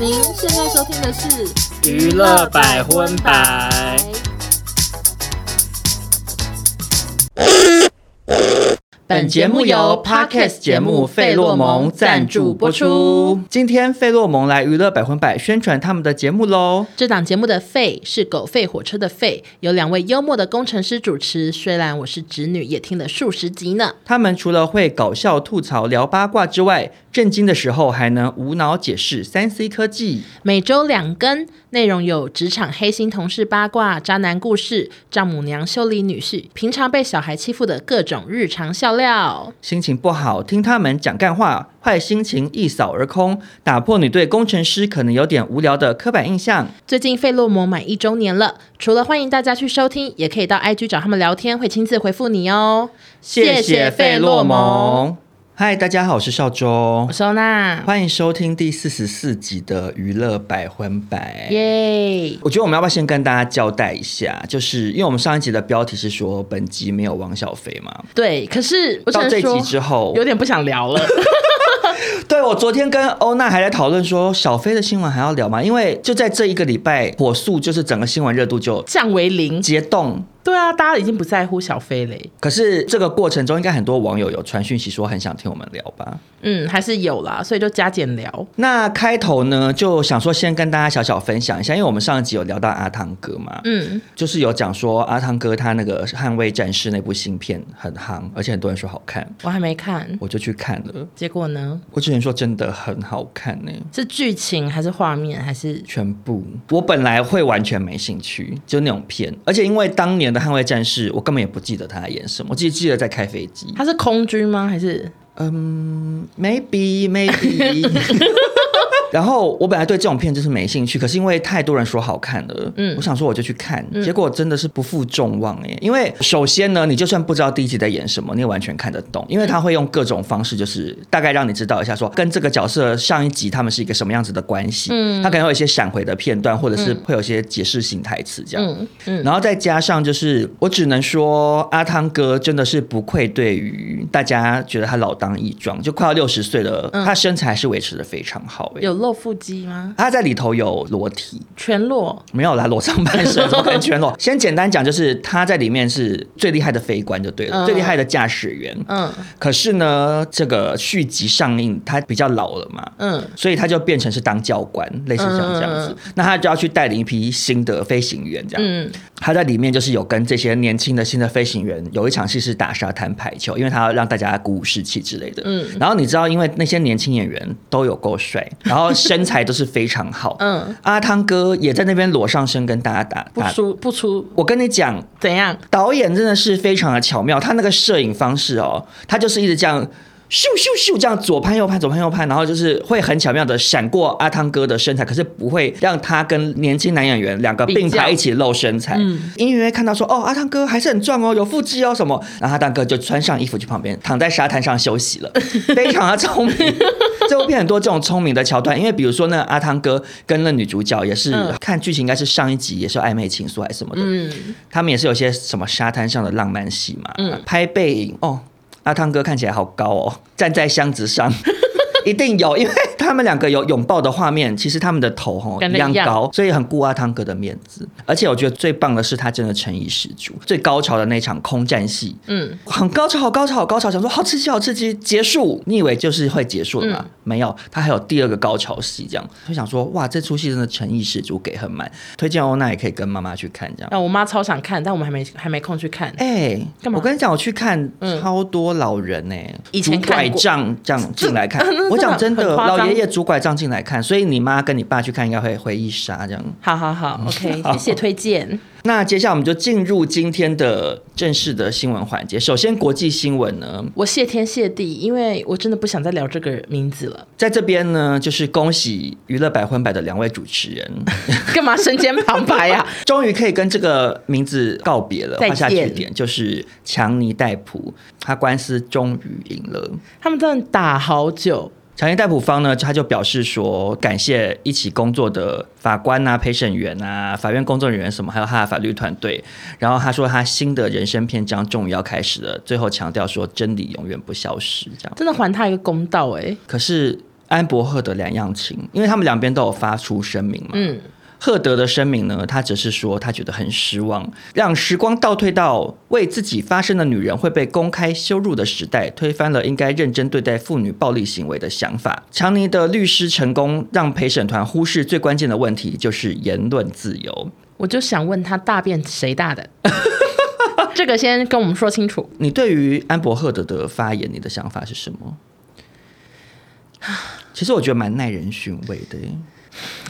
您现在收听的是《娱乐百分百》。本节目由 Podcast 节目费洛蒙赞助播出。今天费洛蒙来娱乐百分百宣传他们的节目喽。这档节目的“费”是狗吠火车的“费”，有两位幽默的工程师主持。虽然我是侄女，也听了数十集呢。他们除了会搞笑吐槽、聊八卦之外，震惊的时候还能无脑解释三 C 科技。每周两更，内容有职场黑心同事八卦、渣男故事、丈母娘修理女婿、平常被小孩欺负的各种日常笑料。心情不好，听他们讲干话，坏心情一扫而空，打破你对工程师可能有点无聊的刻板印象。最近费洛蒙满一周年了，除了欢迎大家去收听，也可以到 IG 找他们聊天，会亲自回复你哦。谢谢费洛蒙。嗨，大家好，我是邵周，我是欧娜，欢迎收听第四十四集的娱乐百分百。耶！我觉得我们要不要先跟大家交代一下，就是因为我们上一集的标题是说本集没有王小飞嘛？对，可是我到这集之后有点不想聊了。对，我昨天跟欧娜还在讨论说，小飞的新闻还要聊吗？因为就在这一个礼拜，火速就是整个新闻热度就降为零，解冻。对啊，大家已经不在乎小飞嘞。可是这个过程中，应该很多网友有传讯息说很想听我们聊吧？嗯，还是有啦，所以就加减聊。那开头呢，就想说先跟大家小小分享一下，因为我们上一集有聊到阿汤哥嘛，嗯，就是有讲说阿汤哥他那个《捍卫战士》那部新片很夯，而且很多人说好看，我还没看，我就去看了。结果呢？我只能说真的很好看呢。是剧情还是画面还是全部？我本来会完全没兴趣，就那种片，而且因为当年的《捍卫战士》。我根本也不记得他在演什么，我只记得在开飞机。他是空军吗？还是？嗯，maybe maybe。然后我本来对这种片就是没兴趣，可是因为太多人说好看了，嗯，我想说我就去看，结果真的是不负众望哎。因为首先呢，你就算不知道第一集在演什么，你也完全看得懂，因为他会用各种方式，就是大概让你知道一下，说跟这个角色上一集他们是一个什么样子的关系。嗯，他可能会有一些闪回的片段，或者是会有一些解释性台词这样。嗯嗯。然后再加上就是，我只能说阿汤哥真的是不愧对于大家觉得他老当益壮，就快要六十岁了，他身材还是维持的非常好哎。露腹肌吗？他在里头有裸体，全裸？没有啦，裸上半身，怎么可能全裸？先简单讲，就是他在里面是最厉害的飞官就对了，嗯、最厉害的驾驶员。嗯。可是呢，这个续集上映，他比较老了嘛，嗯，所以他就变成是当教官，类似像这样子。嗯、那他就要去带领一批新的飞行员，这样。嗯。他在里面就是有跟这些年轻的新的飞行员有一场戏是打沙滩排球，因为他要让大家鼓舞士气之类的。嗯。然后你知道，因为那些年轻演员都有够帅，然后。身材都是非常好，嗯，阿汤哥也在那边裸上身跟大家打，不出不出。我跟你讲，怎样？导演真的是非常的巧妙，他那个摄影方式哦，他就是一直这样。咻咻咻，这样左拍右拍，左拍右拍，然后就是会很巧妙的闪过阿汤哥的身材，可是不会让他跟年轻男演员两个并排一起露身材。嗯，隐约看到说，哦，阿汤哥还是很壮哦，有腹肌哦什么，然后阿汤哥就穿上衣服去旁边躺在沙滩上休息了，非常的聪明。这部片很多这种聪明的桥段，因为比如说那阿汤哥跟那女主角也是、嗯、看剧情，应该是上一集也是暧昧情愫还是什么的，嗯，他们也是有些什么沙滩上的浪漫戏嘛，嗯，拍背影哦。阿汤哥看起来好高哦，站在箱子上，一定有，因为。他们两个有拥抱的画面，其实他们的头吼一样高，所以很顾阿汤哥的面子。而且我觉得最棒的是他真的诚意十足。最高潮的那场空战戏，嗯，很高潮，好高潮，好高潮，想说好刺激，好刺激。结束，你以为就是会结束了吗？嗯、没有，他还有第二个高潮戏，这样就想说哇，这出戏真的诚意十足，给很满。推荐欧娜也可以跟妈妈去看，这样。那我妈超想看，但我们还没还没空去看。哎、欸，干嘛？我跟你讲，我去看超多老人呢、欸，以前拐杖这样进来看。我讲真的，老爷爷。借拄拐杖进来看，所以你妈跟你爸去看应该会回忆杀这样。好好好，OK，谢谢推荐。那接下来我们就进入今天的正式的新闻环节。首先，国际新闻呢，我谢天谢地，因为我真的不想再聊这个名字了。在这边呢，就是恭喜娱乐百分百的两位主持人，干嘛身兼旁白呀？终于可以跟这个名字告别了，画下句点。就是强尼戴普，他官司终于赢了。他们真的打好久。强尼逮捕方呢，他就表示说，感谢一起工作的法官啊、陪审员啊、法院工作人员什么，还有他的法律团队。然后他说，他新的人生篇章终于要开始了。最后强调说，真理永远不消失，这样。真的还他一个公道哎。可是安伯赫的两样情，因为他们两边都有发出声明嘛。嗯。赫德的声明呢，他只是说他觉得很失望，让时光倒退到为自己发声的女人会被公开羞辱的时代，推翻了应该认真对待妇女暴力行为的想法。强尼的律师成功让陪审团忽视最关键的问题，就是言论自由。我就想问他，大便谁大的？这个先跟我们说清楚。你对于安博赫德的发言，你的想法是什么？其实我觉得蛮耐人寻味的。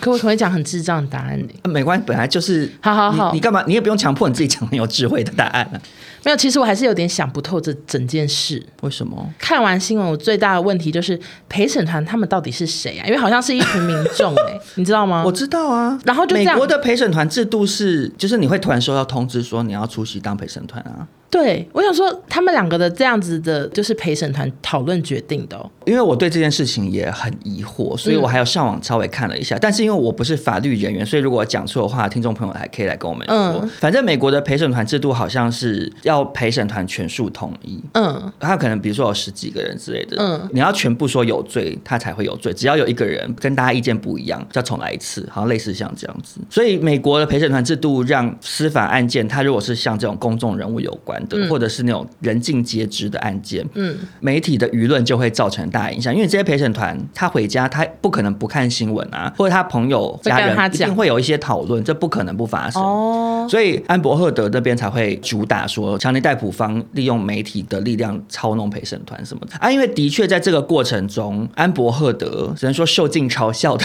可我可以讲很智障的答案呢？没关系，本来就是。好好好，你干嘛？你也不用强迫你自己讲很有智慧的答案啊。没有，其实我还是有点想不透这整件事。为什么？看完新闻，我最大的问题就是陪审团他们到底是谁啊？因为好像是一群民众哎，你知道吗？我知道啊。然后就这样，美国的陪审团制度是，就是你会突然收到通知说你要出席当陪审团啊。对，我想说他们两个的这样子的，就是陪审团讨论决定的哦。因为我对这件事情也很疑惑，所以我还有上网稍微看了一下。嗯、但是因为我不是法律人员，所以如果讲错的话，听众朋友还可以来跟我们说。嗯、反正美国的陪审团制度好像是要陪审团全数同意。嗯，他可能比如说有十几个人之类的，嗯，你要全部说有罪，他才会有罪。只要有一个人跟大家意见不一样，就要重来一次，好像类似像这样子。所以美国的陪审团制度让司法案件，它如果是像这种公众人物有关的，嗯、或者是那种人尽皆知的案件，嗯，媒体的舆论就会造成大影响。因为这些陪审团他回家，他不可能不看新闻啊，或者他朋友家人一定会有一些讨论，这不可能不发生。哦，所以安博赫德那边才会主打说，强尼戴普方利用媒体的力量操弄陪审团什么的啊。因为的确在这个过程中，安博赫德只能说受尽嘲笑 的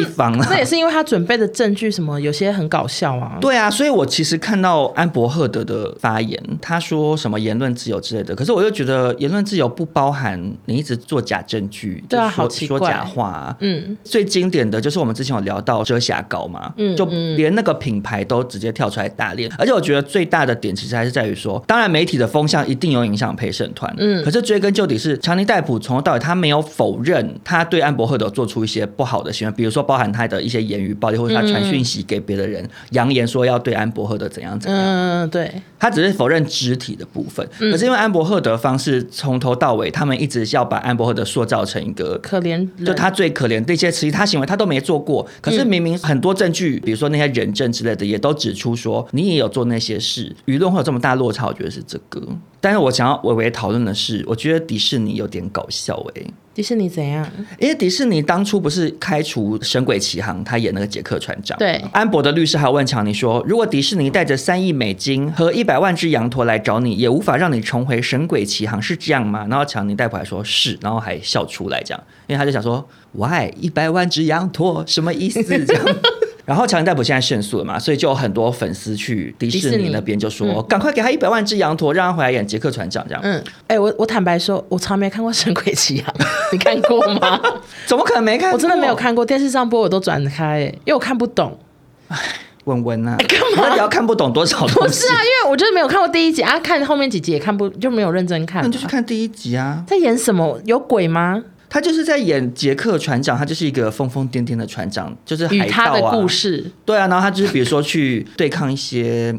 一方了。那也是因为他准备的证据什么有些很搞笑啊。对啊，所以我其实看到安博赫德的发言，他说。什么言论自由之类的，可是我又觉得言论自由不包含你一直做假证据，对啊，说好奇怪，说假话。嗯，最经典的就是我们之前有聊到遮瑕膏嘛，嗯，就连那个品牌都直接跳出来打脸。而且我觉得最大的点其实还是在于说，当然媒体的风向一定有影响陪审团，嗯，可是追根究底是强尼戴普从头到尾他没有否认他对安博赫德做出一些不好的行为，比如说包含他的一些言语暴力，或者他传讯息给别的人，扬、嗯、言说要对安博赫德怎样怎样，嗯，对，他只是否认肢体的部分，可是因为安柏赫德方式从头到尾，他们一直要把安柏赫德塑造成一个可怜，就他最可怜，这些其他行为他都没做过。可是明明很多证据，比如说那些人证之类的，也都指出说你也有做那些事。舆论会有这么大落差，我觉得是这个。但是我想要微微讨论的是，我觉得迪士尼有点搞笑哎、欸。迪士尼怎样？因为迪士尼当初不是开除《神鬼奇航》，他演那个杰克船长。对，安博的律师还问强尼说：“如果迪士尼带着三亿美金和一百万只羊驼来找你，也无法让你重回《神鬼奇航》，是这样吗？”然后强尼戴普还说：“是。”然后还笑出来这样，因为他就想说：“Why 一百万只羊驼什么意思？”这样。然后强尼戴普现在胜诉了嘛，所以就有很多粉丝去迪士尼那边就说：“赶快给他一百万只羊驼，让他回来演杰克船长。”这样。嗯，哎、欸，我我坦白说，我从来没看过《神鬼奇航》，你看过吗？怎么可能没看过？我真的没有看过，电视上播我都转开，因为我看不懂。哎，文文啊，干嘛？那你要看不懂多少东西？不是啊，因为我就是没有看过第一集啊，看后面几集也看不就没有认真看。那你就去看第一集啊，在演什么？有鬼吗？他就是在演杰克船长，他就是一个疯疯癫癫的船长，就是海盗啊。他的故事。对啊，然后他就是比如说去对抗一些。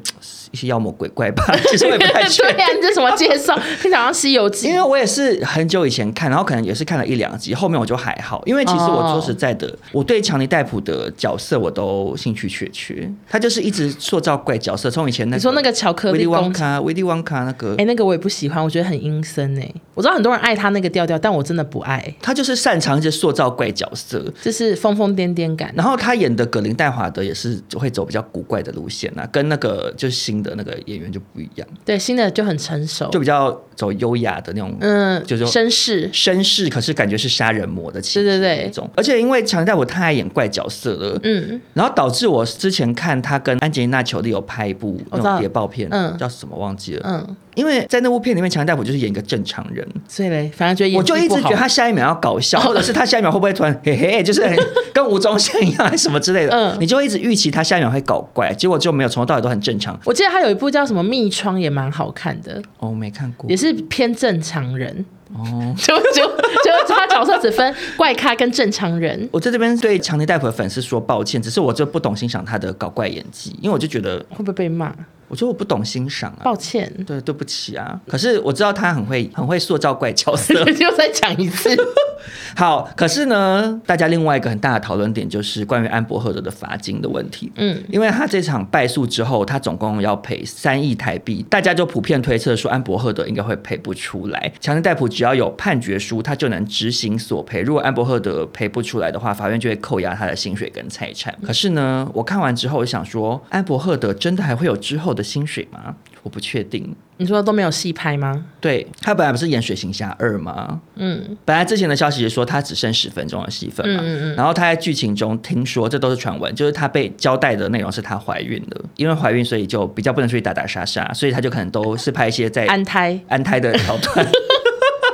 一些妖魔鬼怪吧，其实我也不太确定。对呀、啊，你这什么介绍？听起来好像《西游记》。因为我也是很久以前看，然后可能也是看了一两集，后面我就还好。因为其实我说实在的，哦、我对强尼戴普的角色我都兴趣缺缺。他就是一直塑造怪角色，从以前那个你说那个巧克力旺卡、威利旺卡那个，哎，那个我也不喜欢，我觉得很阴森哎。我知道很多人爱他那个调调，但我真的不爱。他就是擅长一些塑造怪角色，就是疯疯癫癫感。然后他演的葛林戴华德也是会走比较古怪的路线啊，跟那个就是新的那个演员就。不一样，对，新的就很成熟，就比较走优雅的那种，嗯，就是绅士，绅士，可是感觉是杀人魔的气质，对对对，那种。而且因为强尼戴普太爱演怪角色了，嗯，然后导致我之前看他跟安吉丽娜·裘丽有拍一部那种谍报片，嗯，叫什么忘记了，嗯。因为在那部片里面，强尼戴普就是演一个正常人，所以嘞，反正觉得我就一直觉得他下一秒要搞笑，或者是他下一秒会不会突然嘿嘿，就是跟吴宗宪一样，什么之类的，嗯，你就一直预期他下一秒会搞怪，结果就没有，从头到尾都很正常。我记得他有一部叫什么《密窗》，也蛮好看的。哦，没看过，也是偏正常人哦，就 就就他角色只分怪咖跟正常人。我在这边对强尼戴普的粉丝说抱歉，只是我就不懂欣赏他的搞怪演技，因为我就觉得会不会被骂？我觉得我不懂欣赏啊，抱歉，对，对不起啊。可是我知道他很会，很会塑造怪角色。又再讲一次。好，可是呢，大家另外一个很大的讨论点就是关于安博赫德的罚金的问题。嗯，因为他这场败诉之后，他总共要赔三亿台币，大家就普遍推测说安博赫德应该会赔不出来。强尼戴普只要有判决书，他就能执行索赔。如果安伯赫德赔不出来的话，法院就会扣押他的薪水跟财产。可是呢，我看完之后，我想说，安伯赫德真的还会有之后的薪水吗？我不确定。你说都没有戏拍吗？对，他本来不是演《水行侠二》吗？嗯，本来之前的消息是说他只剩十分钟的戏份嘛。嗯嗯嗯。然后他在剧情中听说，这都是传闻，就是他被交代的内容是他怀孕了，因为怀孕所以就比较不能出去打打杀杀，所以他就可能都是拍一些在安胎安胎的桥段。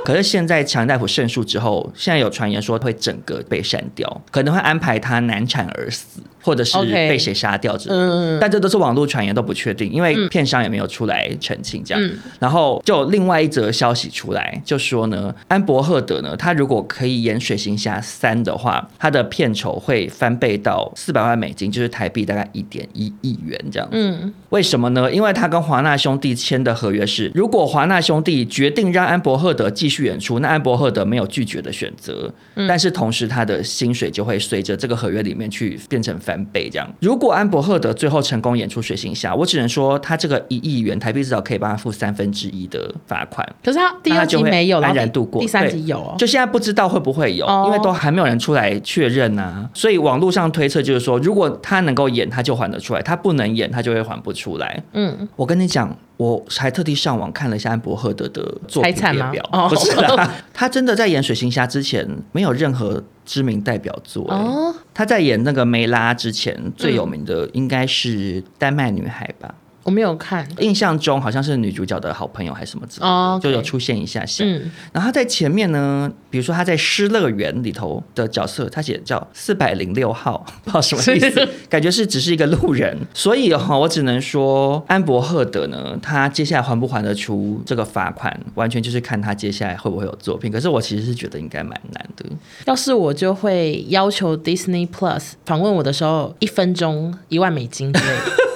可是现在强尼戴普胜诉之后，现在有传言说会整个被删掉，可能会安排他难产而死。或者是被谁杀掉之类的，嗯，但这都是网络传言，都不确定，因为片商也没有出来澄清这样。嗯、然后就另外一则消息出来，就说呢，安博赫德呢，他如果可以演《水行侠三》的话，他的片酬会翻倍到四百万美金，就是台币大概一点一亿元这样。嗯，为什么呢？因为他跟华纳兄弟签的合约是，如果华纳兄弟决定让安博赫德继续演出，那安伯赫德没有拒绝的选择，但是同时他的薪水就会随着这个合约里面去变成翻。倍这样，如果安伯赫德最后成功演出水行侠，我只能说他这个一亿元台币至少可以帮他付三分之一的罚款。可是他第二集没有，安然度过。第三集有哦，就现在不知道会不会有，因为都还没有人出来确认啊。所以网络上推测就是说，如果他能够演，他就还得出来；他不能演，他就会还不出来。嗯，我跟你讲，我还特地上网看了一下安博赫德的作品列表，不是啦，他真的在演水行侠之前没有任何。知名代表作哦，他在演那个梅拉之前最有名的应该是《丹麦女孩》吧。我没有看，印象中好像是女主角的好朋友还是什么之类的，oh, okay. 就有出现一下下。嗯，然后他在前面呢，比如说他在《失乐园》里头的角色，他写叫四百零六号，不知道什么意思，感觉是只是一个路人。所以哈，我只能说安博赫德呢，他接下来还不还得出这个罚款，完全就是看他接下来会不会有作品。可是我其实是觉得应该蛮难的。要是我就会要求 Disney Plus 访问我的时候，一分钟一万美金之类的。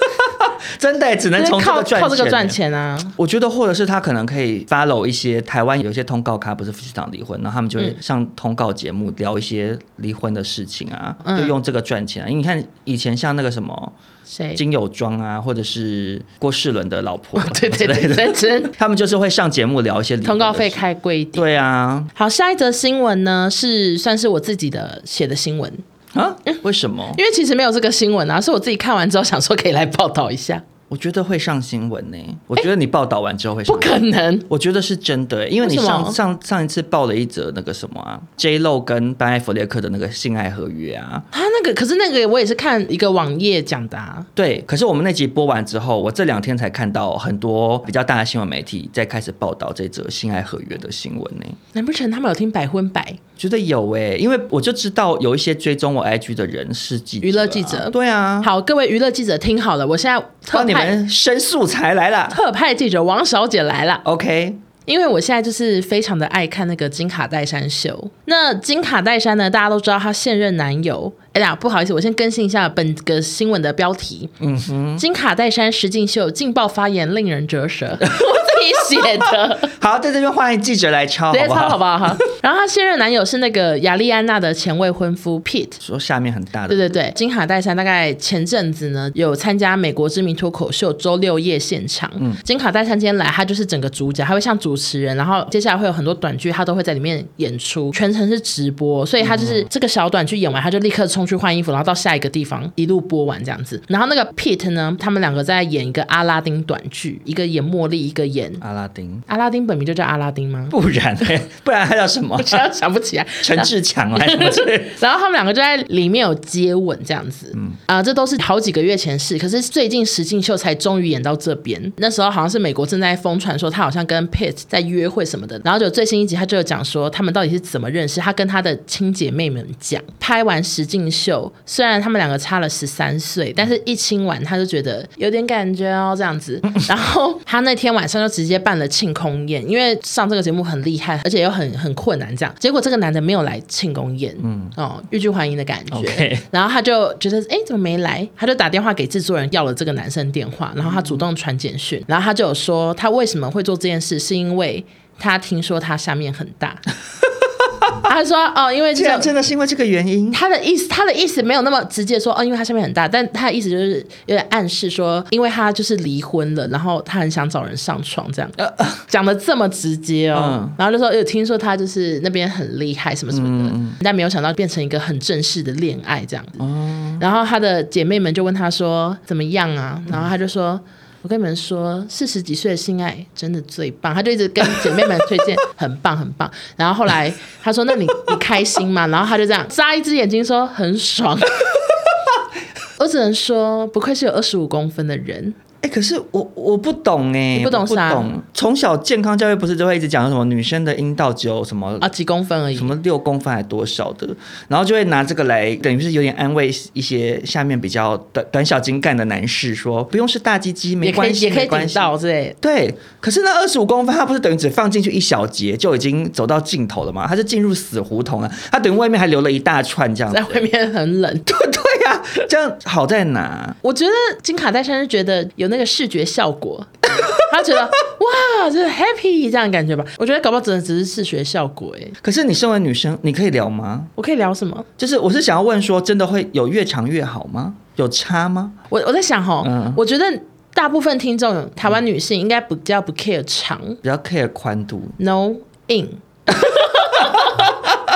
真的只能从这个赚钱，靠这个赚钱啊！我觉得，或者是他可能可以 follow 一些台湾有一些通告咖，不是夫妻档离婚，然后他们就会上通告节目聊一些离婚的事情啊，嗯、就用这个赚钱啊。因为你看以前像那个什么谁金友庄啊，或者是郭世伦的老婆，对对对，对 他们就是会上节目聊一些通告费开贵一点。对啊，好，下一则新闻呢是算是我自己的写的新闻。啊？为什么？因为其实没有这个新闻啊，是我自己看完之后想说可以来报道一下。我觉得会上新闻呢。我觉得你报道完之后会上。不可能。我觉得是真的，因为你上上上一次报了一则那个什么啊，J Lo 跟班艾弗列克的那个性爱合约啊。他那个可是那个我也是看一个网页讲的啊。对，可是我们那集播完之后，我这两天才看到很多比较大的新闻媒体在开始报道这则性爱合约的新闻呢。难不成他们有听百分百？觉得有哎，因为我就知道有一些追踪我 IG 的人是记者，娱乐记者。对啊，好，各位娱乐记者听好了，我现在们申素材来了，特派记者王小姐来了。OK，因为我现在就是非常的爱看那个金卡戴珊秀。那金卡戴珊呢，大家都知道她现任男友。哎呀，不好意思，我先更新一下本个新闻的标题。嗯哼，金卡戴珊实境秀劲爆发言，令人折舌。你写的 好，在这边欢迎记者来抄，直接抄好不好哈？然后她现任男友是那个亚丽安娜的前未婚夫 Pete，说下面很大的。对对对，金卡戴珊大概前阵子呢有参加美国知名脱口秀周六夜现场。嗯，金卡戴珊今天来，她就是整个主角，她会像主持人，然后接下来会有很多短剧，她都会在里面演出，全程是直播，所以她就是这个小短剧演完，她就立刻冲去换衣服，然后到下一个地方一路播完这样子。然后那个 Pete 呢，他们两个在演一个阿拉丁短剧，一个演茉莉，一个演阿拉丁。阿拉丁本名就叫阿拉丁吗？不然嘞，不然他叫什么？我想想不起来。陈志强还是什么。然后他们两个就在里面有接吻这样子。嗯啊，这都是好几个月前事。可是最近实境秀才终于演到这边。那时候好像是美国正在疯传说他好像跟 Pete 在约会什么的。然后就最新一集他就有讲说他们到底是怎么认识。他跟他的亲姐妹们讲，拍完实境秀，虽然他们两个差了十三岁，但是一亲完他就觉得有点感觉哦这样子。然后他那天晚上就直直接办了庆功宴，因为上这个节目很厉害，而且又很很困难，这样。结果这个男的没有来庆功宴，嗯，哦，欲拒还迎的感觉。然后他就觉得，哎，怎么没来？他就打电话给制作人要了这个男生电话，然后他主动传简讯，然后他就有说他为什么会做这件事，是因为他听说他下面很大。他说：“哦，因为这样真的是因为这个原因。他的意思，他的意思没有那么直接说哦，因为他下面很大，但他的意思就是有点暗示说，因为他就是离婚了，然后他很想找人上床，这样讲的这么直接哦。嗯、然后就说有听说他就是那边很厉害什么什么的，嗯、但没有想到变成一个很正式的恋爱这样子。嗯、然后他的姐妹们就问他说怎么样啊？然后他就说。”我跟你们说，四十几岁的性爱真的最棒。他就一直跟姐妹们推荐，很棒很棒。然后后来他说：“那你你开心吗？”然后他就这样眨一只眼睛说：“很爽。”我只能说，不愧是有二十五公分的人。哎、欸，可是我我不懂哎，你不懂啥？从小健康教育不是就会一直讲什么女生的阴道只有什么啊几公分而已，什么六公分还多少的，然后就会拿这个来等于是有点安慰一些下面比较短短小精干的男士，说不用是大鸡鸡没关系，也可以顶到对对。可是那二十五公分，它不是等于只放进去一小节就已经走到尽头了吗？它是进入死胡同了，它等于外面还留了一大串这样子，在外面很冷。对对呀、啊，这样好在哪？我觉得金卡戴珊是觉得有那个视觉效果，他觉得哇，就是 happy 这样的感觉吧。我觉得搞不好只能只是视觉效果哎。可是你身为女生，你可以聊吗？我可以聊什么？就是我是想要问说，真的会有越长越好吗？有差吗？我我在想哈，嗯、我觉得大部分听众台湾女性应该比较不 care 长，比较 care 宽度，no in。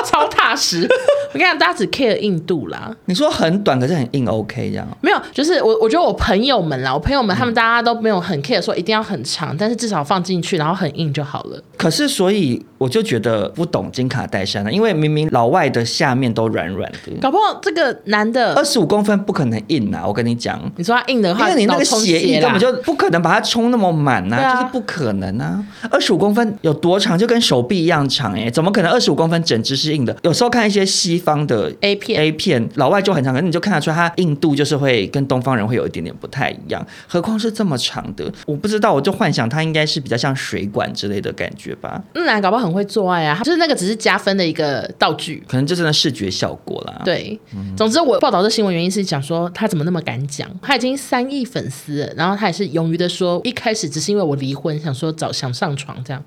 超踏实，我跟你讲，大家只 care 硬度啦。你说很短，可是很硬，OK 这样？没有，就是我，我觉得我朋友们啦，我朋友们他们大家都没有很 care 说一定要很长，但是至少放进去然后很硬就好了。可是所以我就觉得不懂金卡戴珊了，因为明明老外的下面都软软的，搞不好这个男的二十五公分不可能硬啊！我跟你讲，你说他硬的话，因为你那个血液根本就不可能把它充那么满呐、啊，啊、就是不可能啊！二十五公分有多长，就跟手臂一样长哎、欸，怎么可能二十五公分整只是硬的？有时候看一些西方的 A 片，A 片老外就很长，可是你就看得出来它硬度就是会跟东方人会有一点点不太一样，何况是这么长的，我不知道，我就幻想它应该是比较像水管之类的感觉吧。那男、嗯、搞不好很会做爱啊，就是那个只是加分的一个道具，可能就是那视觉效果啦。对，嗯、总之我报道这新闻原因是讲说他怎么那么敢讲，他已经三亿粉丝了，然后他也是勇于的说，一开始只是因为我离婚，想说找想上床这样。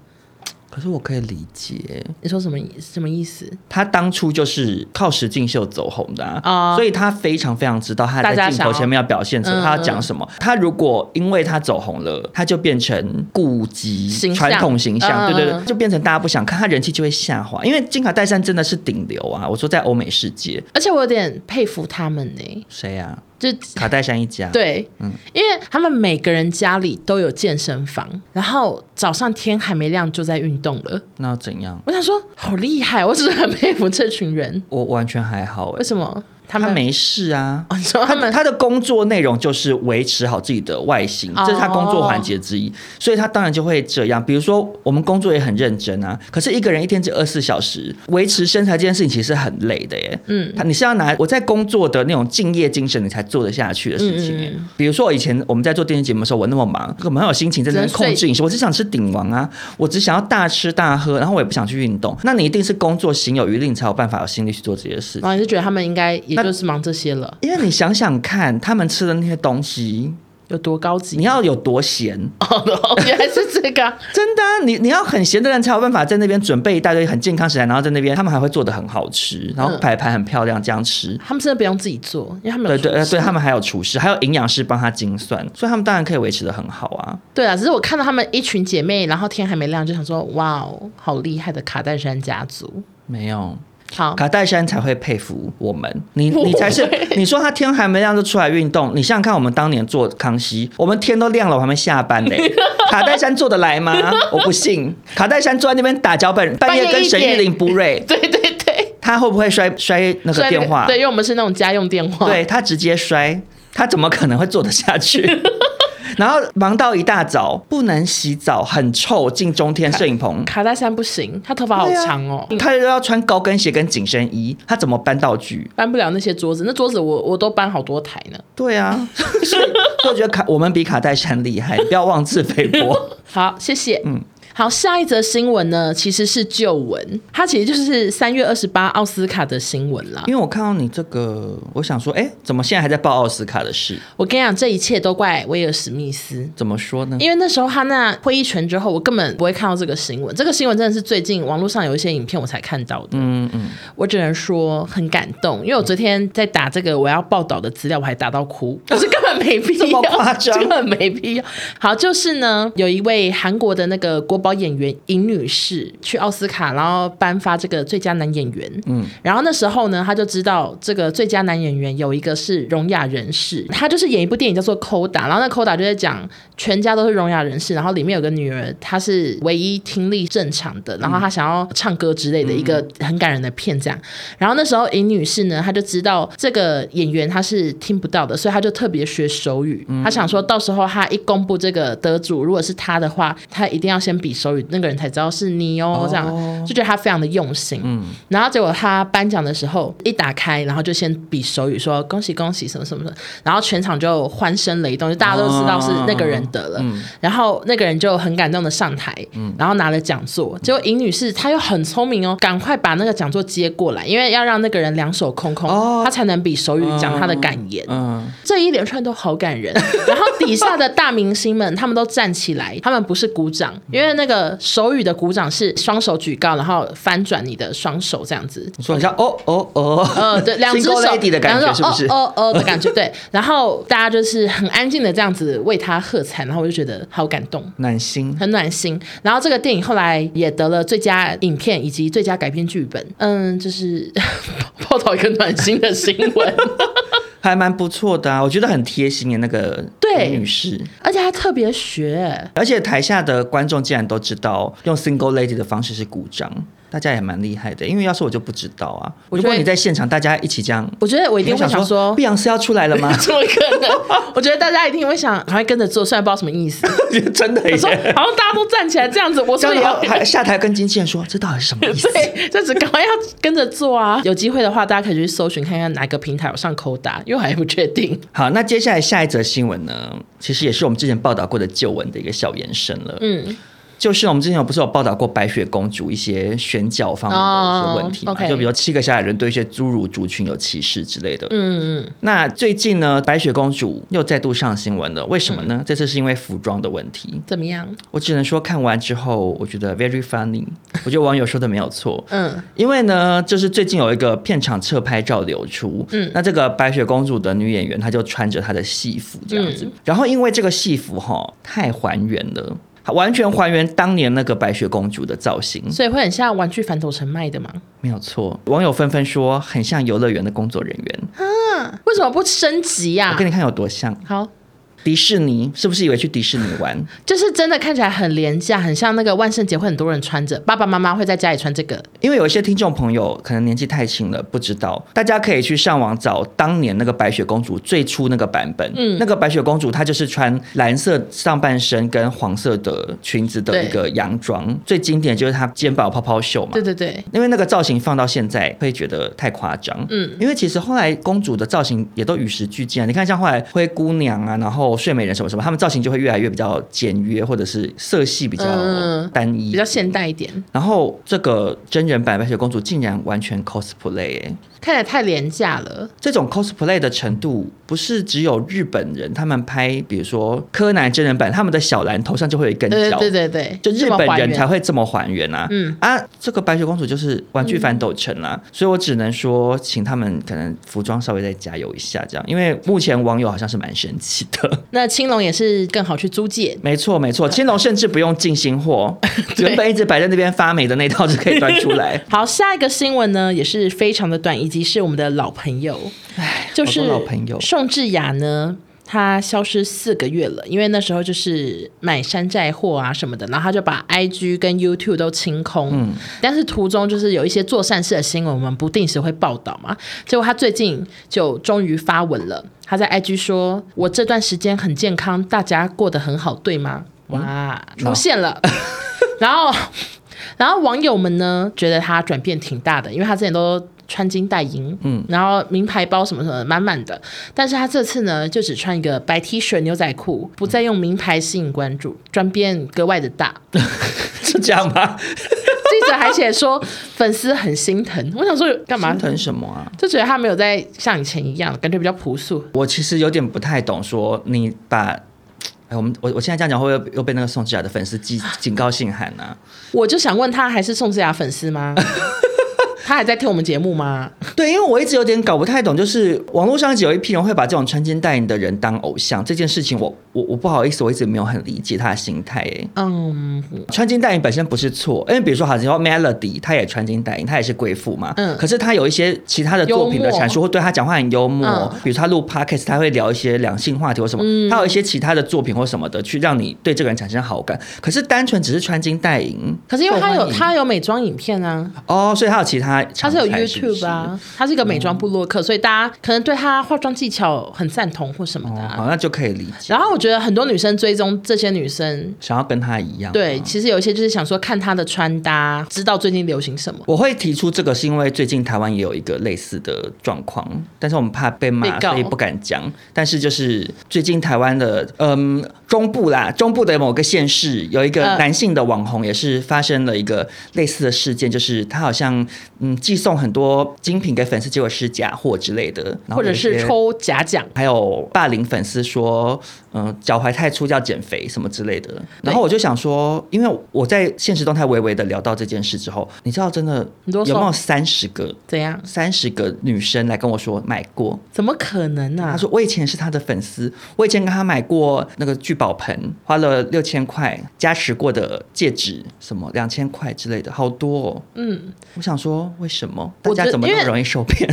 可是我可以理解，你说什么意什么意思？他当初就是靠实境秀走红的啊，所以他非常非常知道他在镜头前面要表现什么他要讲什么。他如果因为他走红了，他就变成顾及传统形象，对对对，就变成大家不想看，他人气就会下滑。因为金卡戴珊真的是顶流啊，我说在欧美世界，而且我有点佩服他们呢。谁呀？就卡戴珊一家，对，嗯，因为他们每个人家里都有健身房，然后早上天还没亮就在运动了。那怎样？我想说，好厉害！我只是很佩服这群人。我完全还好，为什么？他们没事啊，哦、他们他，他的工作内容就是维持好自己的外形，这是他工作环节之一，所以他当然就会这样。比如说，我们工作也很认真啊，可是一个人一天只二十四小时，维持身材这件事情其实很累的耶。嗯，他你是要拿我在工作的那种敬业精神，你才做得下去的事情。嗯、比如说，我以前我们在做电视节目的时候，我那么忙，我没有心情在那边控制饮食，我只想吃顶王啊，我只想要大吃大喝，然后我也不想去运动。那你一定是工作行有余力，你才有办法有心力去做这些事情。然后你是觉得他们应该也就是忙这些了。因为你想想看，他们吃的那些东西有多高级，你要有多闲 哦，原来是这个，真的、啊，你你要很闲的人才有办法在那边准备一大堆很健康食材，然后在那边他们还会做的很好吃，然后摆盘很漂亮这样吃。嗯、他们真的不用自己做，因为他们有对对对，他们还有厨师，还有营养师帮他精算，所以他们当然可以维持的很好啊。对啊，只是我看到他们一群姐妹，然后天还没亮就想说，哇哦，好厉害的卡戴珊家族，没有。好，卡戴珊才会佩服我们，你 你才是，你说他天还没亮就出来运动，你想想看，我们当年做康熙，我们天都亮了，我还没下班嘞，卡戴珊做得来吗？我不信，卡戴珊坐在那边打脚本，半夜跟沈玉琳不瑞，对对对，他会不会摔摔那个电话？对，因为我们是那种家用电话，对他直接摔，他怎么可能会做得下去？然后忙到一大早，不能洗澡，很臭，进中天摄影棚。卡戴珊不行，她头发好长哦，她又要穿高跟鞋跟紧身衣，她怎么搬道具？搬不了那些桌子，那桌子我我都搬好多台呢。对啊，所以我觉得卡我们比卡戴珊厉害，不要妄自菲薄。好，谢谢。嗯。好，下一则新闻呢，其实是旧闻，它其实就是三月二十八奥斯卡的新闻啦。因为我看到你这个，我想说，哎，怎么现在还在报奥斯卡的事？我跟你讲，这一切都怪威尔史密斯。怎么说呢？因为那时候他那挥一拳之后，我根本不会看到这个新闻。这个新闻真的是最近网络上有一些影片我才看到的。嗯嗯。我只能说很感动，因为我昨天在打这个我要报道的资料，我还打到哭，可是根本没必要，这么夸张，根本没必要。好，就是呢，有一位韩国的那个国宝演员尹。女士去奥斯卡，然后颁发这个最佳男演员。嗯，然后那时候呢，他就知道这个最佳男演员有一个是聋哑人士，他就是演一部电影叫做《Coda》，然后那《Coda》就在讲全家都是聋哑人士，然后里面有个女儿，她是唯一听力正常的，然后她想要唱歌之类的一个很感人的片这样。然后那时候尹女士呢，她就知道这个演员她是听不到的，所以她就特别学手语。她想说到时候她一公布这个得主，如果是她的话，她一定要先比手语，那个人才。知道是你哦，这样就觉得他非常的用心。嗯，然后结果他颁奖的时候一打开，然后就先比手语说恭喜恭喜什么什么的，然后全场就欢声雷动，就大家都知道是那个人得了。然后那个人就很感动的上台，然后拿了讲座。结果尹女士她又很聪明哦，赶快把那个讲座接过来，因为要让那个人两手空空，他才能比手语讲他的感言。嗯，这一连串都好感人。然后底下的大明星们他们都站起来，他们不是鼓掌，因为那个手语。的鼓掌是双手举高，然后翻转你的双手这样子。你说一下哦哦哦，呃，对，两只手的感觉是不是？哦哦的感觉，对。然后大家就是很安静的这样子为他喝彩，然后我就觉得好感动，暖心，很暖心。然后这个电影后来也得了最佳影片以及最佳改编剧本。嗯，就是 报道一个暖心的新闻。还蛮不错的啊，我觉得很贴心的那个对女士，而且还特别学，而且台下的观众竟然都知道用 single lady 的方式是鼓掌。大家也蛮厉害的，因为要是我就不知道啊。如果你在现场，大家一起这样，我觉得我一定会想说，碧昂斯要出来了吗？怎么可能？我觉得大家一定会想，还会跟着做，虽然不知道什么意思。真的耶，好像大家都站起来这样子，我是不是也要还下台跟经纪人说，这到底是什么意思？对，就只赶快要跟着做啊！有机会的话，大家可以去搜寻看看哪个平台有上 Coda，因为我还不确定。好，那接下来下一则新闻呢，其实也是我们之前报道过的旧闻的一个小延伸了。嗯。就是我们之前有不是有报道过白雪公主一些选角方面的一些问题嘛？Oh. 就比如七个小矮人对一些侏儒族群有歧视之类的。嗯嗯。那最近呢，白雪公主又再度上新闻了，为什么呢？嗯、这次是因为服装的问题。怎么样？我只能说看完之后，我觉得 very funny。我觉得网友说的没有错。嗯。因为呢，就是最近有一个片场侧拍照流出。嗯。那这个白雪公主的女演员，她就穿着她的戏服这样子。嗯、然后因为这个戏服哈太还原了。完全还原当年那个白雪公主的造型，所以会很像玩具反斗城卖的吗？没有错，网友纷纷说很像游乐园的工作人员。啊，为什么不升级呀？我给你看有多像。好。迪士尼是不是以为去迪士尼玩？就是真的看起来很廉价，很像那个万圣节会很多人穿着，爸爸妈妈会在家里穿这个。因为有一些听众朋友可能年纪太轻了，不知道，大家可以去上网找当年那个白雪公主最初那个版本。嗯，那个白雪公主她就是穿蓝色上半身跟黄色的裙子的一个洋装，最经典就是她肩膀泡泡袖嘛。对对对，因为那个造型放到现在会觉得太夸张。嗯，因为其实后来公主的造型也都与时俱进啊，你看像后来灰姑娘啊，然后。睡美人什么什么，他们造型就会越来越比较简约，或者是色系比较单一，嗯、比较现代一点。然后这个真人版白雪公主竟然完全 cosplay，欸看起来太廉价了。这种 cosplay 的程度，不是只有日本人，他们拍，比如说柯南真人版，他们的小兰头上就会有一根角，对对对，就日本人才会这么还原啊。嗯啊，这个白雪公主就是玩具反斗城啦，嗯、所以我只能说，请他们可能服装稍微再加油一下，这样，因为目前网友好像是蛮生气的。那青龙也是更好去租借，没错没错，青龙甚至不用进新货，原本一直摆在那边发霉的那套就可以端出来。好，下一个新闻呢，也是非常的短，以及是我们的老朋友，唉就是老朋友宋智雅呢，她消失四个月了，因为那时候就是买山寨货啊什么的，然后她就把 IG 跟 YouTube 都清空，嗯，但是途中就是有一些做善事的新闻，我们不定时会报道嘛，结果她最近就终于发文了。他在 IG 说：“我这段时间很健康，大家过得很好，对吗？”哇，嗯、出现了。然后，然后网友们呢觉得他转变挺大的，因为他之前都穿金戴银，嗯，然后名牌包什么什么满满的，但是他这次呢就只穿一个白 T 恤、牛仔裤，不再用名牌吸引关注，转变格外的大，是这样吗？记者还写说粉丝很心疼，我想说干嘛？心疼什么啊？就觉得他没有在像以前一样，感觉比较朴素。我其实有点不太懂，说你把。哎，我们我我现在这样讲，会不会又被那个宋智雅的粉丝警警告信函呢、啊？我就想问他，还是宋智雅粉丝吗？他还在听我们节目吗？对，因为我一直有点搞不太懂，就是网络上有一批人会把这种穿金戴银的人当偶像这件事情我，我我我不好意思，我一直没有很理解他的心态。哎，嗯，穿金戴银本身不是错，因为比如说好像说 Melody，她也穿金戴银，她也是贵妇嘛。嗯。可是她有一些其他的作品的阐述，或对她讲话很幽默。嗯、比如说她录 Podcast，她会聊一些两性话题或什么。嗯。她有一些其他的作品或什么的，去让你对这个人产生好感。可是单纯只是穿金戴银，可是因为她有她有美妆影片啊。哦，所以她有其他。他是有 YouTube 啊，他是一个美妆部落客，嗯，所以大家可能对他化妆技巧很赞同或什么的，啊，好，哦，那就可以理解。然后我觉得很多女生追踪这些女生，想要跟她一样。对，其实有一些就是想说看她的穿搭，知道最近流行什么。我会提出这个是因为最近台湾也有一个类似的状况，但是我们怕被骂，所以不敢讲。但是就是最近台湾的嗯中部啦，中部的某个县市有一个男性的网红，也是发生了一个类似的事件，就是他好像嗯寄送很多。精品给粉丝，结果是假货之类的，或者是抽假奖，还有霸凌粉丝说，嗯，脚踝太粗要减肥什么之类的。然后我就想说，因为我在现实动态微微的聊到这件事之后，你知道真的有没有三十个怎样？三十个女生来跟我说买过？怎么可能呢、啊？她说我以前是她的粉丝，我以前跟她买过那个聚宝盆，花了六千块加持过的戒指，什么两千块之类的，好多哦。嗯，我想说为什么？大家怎么那么容易受骗？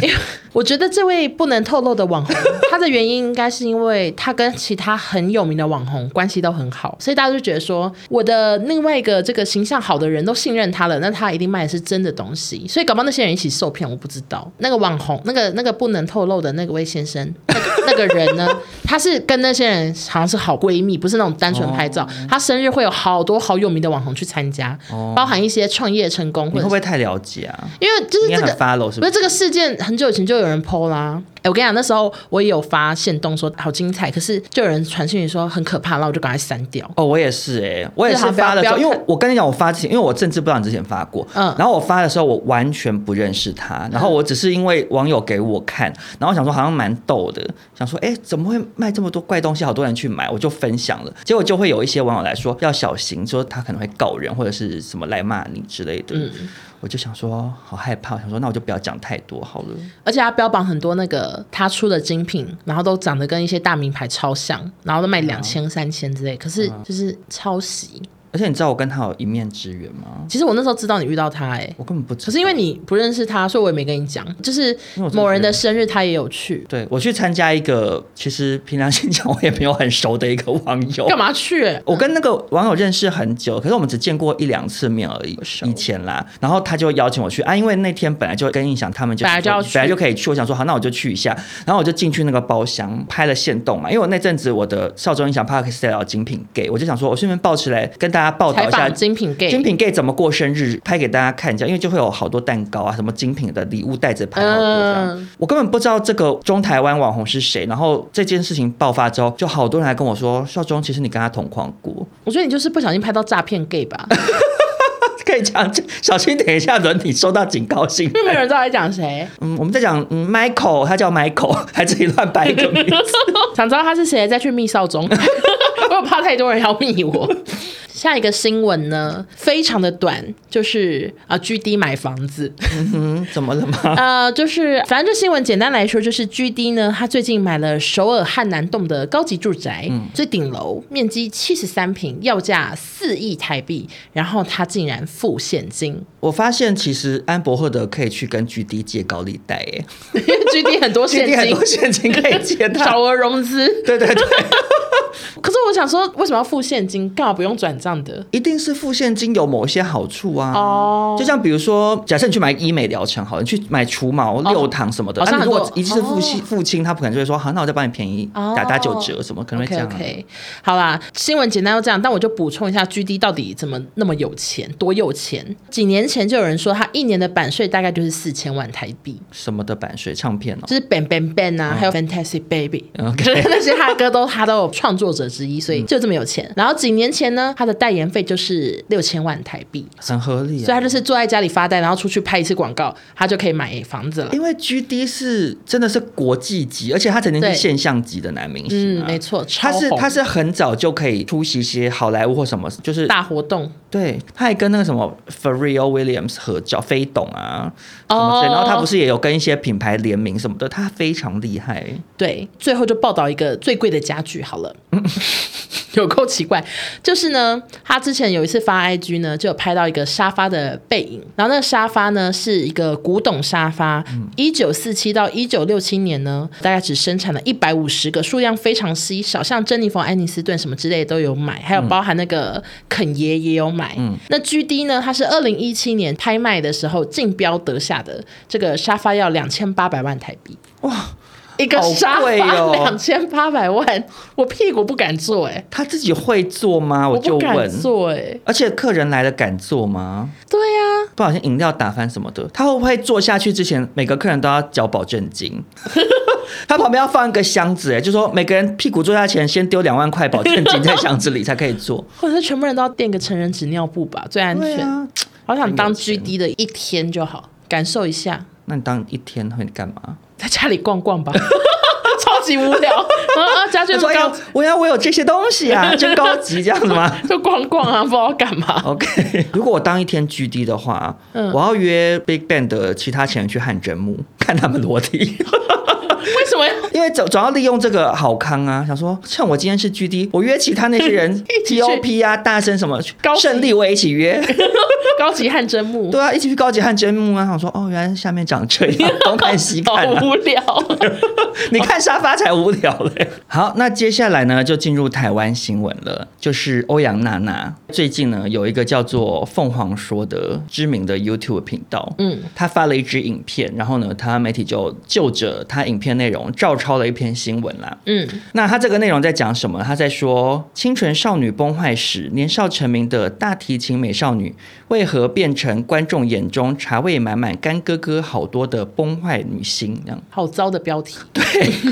我觉得这位不能透露的网红，他的原因应该是因为他跟其他很有名的网红关系都很好，所以大家就觉得说，我的另外一个这个形象好的人都信任他了，那他一定卖的是真的东西。所以搞不好那些人一起受骗，我不知道。那个网红，那个那个不能透露的那个位先生，那个、那个人呢，他是跟那些人好像是好闺蜜，不是那种单纯拍照。哦、他生日会有好多好有名的网红去参加，哦、包含一些创业成功。你会不会太了解啊？因为就是这个。不是这个事件很久以前就有人 PO 啦。哎，我跟你讲，那时候我也有发现动说好精彩，可是就有人传讯息说很可怕，然后我就赶快删掉。哦，我也是哎、欸，我也是发的时候，因为我跟你讲，我发之前，因为我政治不知道你之前发过，嗯，然后我发的时候我完全不认识他，然后我只是因为网友给我看，然后我想说好像蛮逗的，想说哎怎么会卖这么多怪东西，好多人去买，我就分享了，结果就会有一些网友来说要小心，说他可能会告人或者是什么来骂你之类的。嗯。我就想说，好害怕，想说那我就不要讲太多好了。而且他标榜很多那个他出的精品，然后都长得跟一些大名牌超像，然后都卖两千、三千之类，可是就是抄袭。而且你知道我跟他有一面之缘吗？其实我那时候知道你遇到他、欸，哎，我根本不知道。可是因为你不认识他，所以我也没跟你讲。就是某人的生日，他也有去。对，我去参加一个，其实平常心讲我也没有很熟的一个网友。干嘛去、欸？我跟那个网友认识很久，可是我们只见过一两次面而已。以前啦，然后他就邀请我去啊，因为那天本来就跟印象他们就本来就要去，本来就可以去。我想说好，那我就去一下。然后我就进去那个包厢拍了现动嘛，因为我那阵子我的少中音响 Podcast 精品 Gay，我就想说我顺便抱起来跟大家报道一下。精品 gay，精品 gay 怎么过生日？拍给大家看一下，因为就会有好多蛋糕啊，什么精品的礼物带着拍好多这样。Uh, 我根本不知道这个中台湾网红是谁。然后这件事情爆发之后，就好多人来跟我说：“少中，其实你跟他同框过。”我觉得你就是不小心拍到诈骗 gay 吧？可以讲，小心等一下轮你收到警告信。有没有人知道在讲谁？嗯，我们在讲、嗯、Michael，他叫 Michael，还自己乱掰一个名字。想知道他是谁？再去密少中。我怕太多人要密我。下一个新闻呢，非常的短，就是啊，GD 买房子，嗯哼，怎么了吗？呃，就是反正这新闻简单来说，就是 GD 呢，他最近买了首尔汉南洞的高级住宅，嗯，最顶楼面积七十三平，要价四亿台币，然后他竟然付现金。我发现其实安博赫德可以去跟 GD 借高利贷，哎，GD 很多现金，很多现金可以借，小额融资，对对对。可是我想说，为什么要付现金？干嘛不用转账的？一定是付现金有某些好处啊。哦，就像比如说，假设你去买医美疗程，好，你去买除毛、六堂什么的，那如果一次付付清，他不可能就会说，好，那我再帮你便宜打打九折什么，可能会这样。OK，好啦，新闻简单就这样，但我就补充一下，GD 到底怎么那么有钱，多有钱？几年前就有人说，他一年的版税大概就是四千万台币。什么的版税？唱片哦，就是 Bang Bang Bang 啊，还有 Fantastic Baby，那些他的歌都他都有创作者之一，所以就这么有钱。然后几年前呢，他的代言费就是六千万台币，很合理。所以他就是坐在家里发呆，然后出去拍一次广告，他就可以买房子了。因为 GD 是真的是国际级，而且他曾经是现象级的男明星。嗯，没错，他是他是很早就可以出席一些好莱坞或什么，就是大活动。对，他还跟那个什么 Pharrell Williams 合照，飞董啊，哦，然后他不是也有跟一些品牌联名什么的，他非常厉害。对，最后就报道一个最贵的家具好了。有够奇怪，就是呢，他之前有一次发 IG 呢，就有拍到一个沙发的背影，然后那个沙发呢是一个古董沙发，一九四七到一九六七年呢，大概只生产了一百五十个，数量非常稀少，像珍妮佛·安妮斯顿什么之类都有买，还有包含那个肯爷也有买。嗯，那 GD 呢，它是二零一七年拍卖的时候竞标得下的，这个沙发要两千八百万台币。哇！一个沙发两千八百万，我屁股不敢坐哎。他自己会坐吗？我就问。坐哎，而且客人来了敢坐吗？对呀，不小心饮料打翻什么的，他会不会坐下去之前，每个客人都要缴保证金？他旁边要放一个箱子哎，就说每个人屁股坐下前先丢两万块保证金在箱子里才可以坐，或者是全部人都要垫个成人纸尿布吧，最安全。好想当 GD 的一天就好，感受一下。那你当一天会干嘛？在家里逛逛吧，超级无聊。啊，家具高，我要我有这些东西啊，真高级这样子吗？就逛逛啊，不知道干嘛。OK，如果我当一天 GD 的话，嗯，我要约 Big Bang 的其他成员去汗蒸幕，看他们裸体。为什么？因为总总要利用这个好康啊！想说，趁我今天是 GD，我约其他那些人，TOP 啊，大声什么高，胜利我也一起约，高级汗蒸木。对啊，一起去高级汗蒸木啊！我说，哦，原来下面长这样，东看西看，好无聊。你看沙发才无聊嘞。好，那接下来呢，就进入台湾新闻了，就是欧阳娜娜最近呢，有一个叫做凤凰说的知名的 YouTube 频道，嗯，他发了一支影片，然后呢，他媒体就就着他影片内容照抄了一篇新闻啦，嗯，那他这个内容在讲什么？他在说清纯少女崩坏时，年少成名的大提琴美少女为何变成观众眼中茶味满满、干哥哥好多的崩坏女星？这样好糟的标题。对，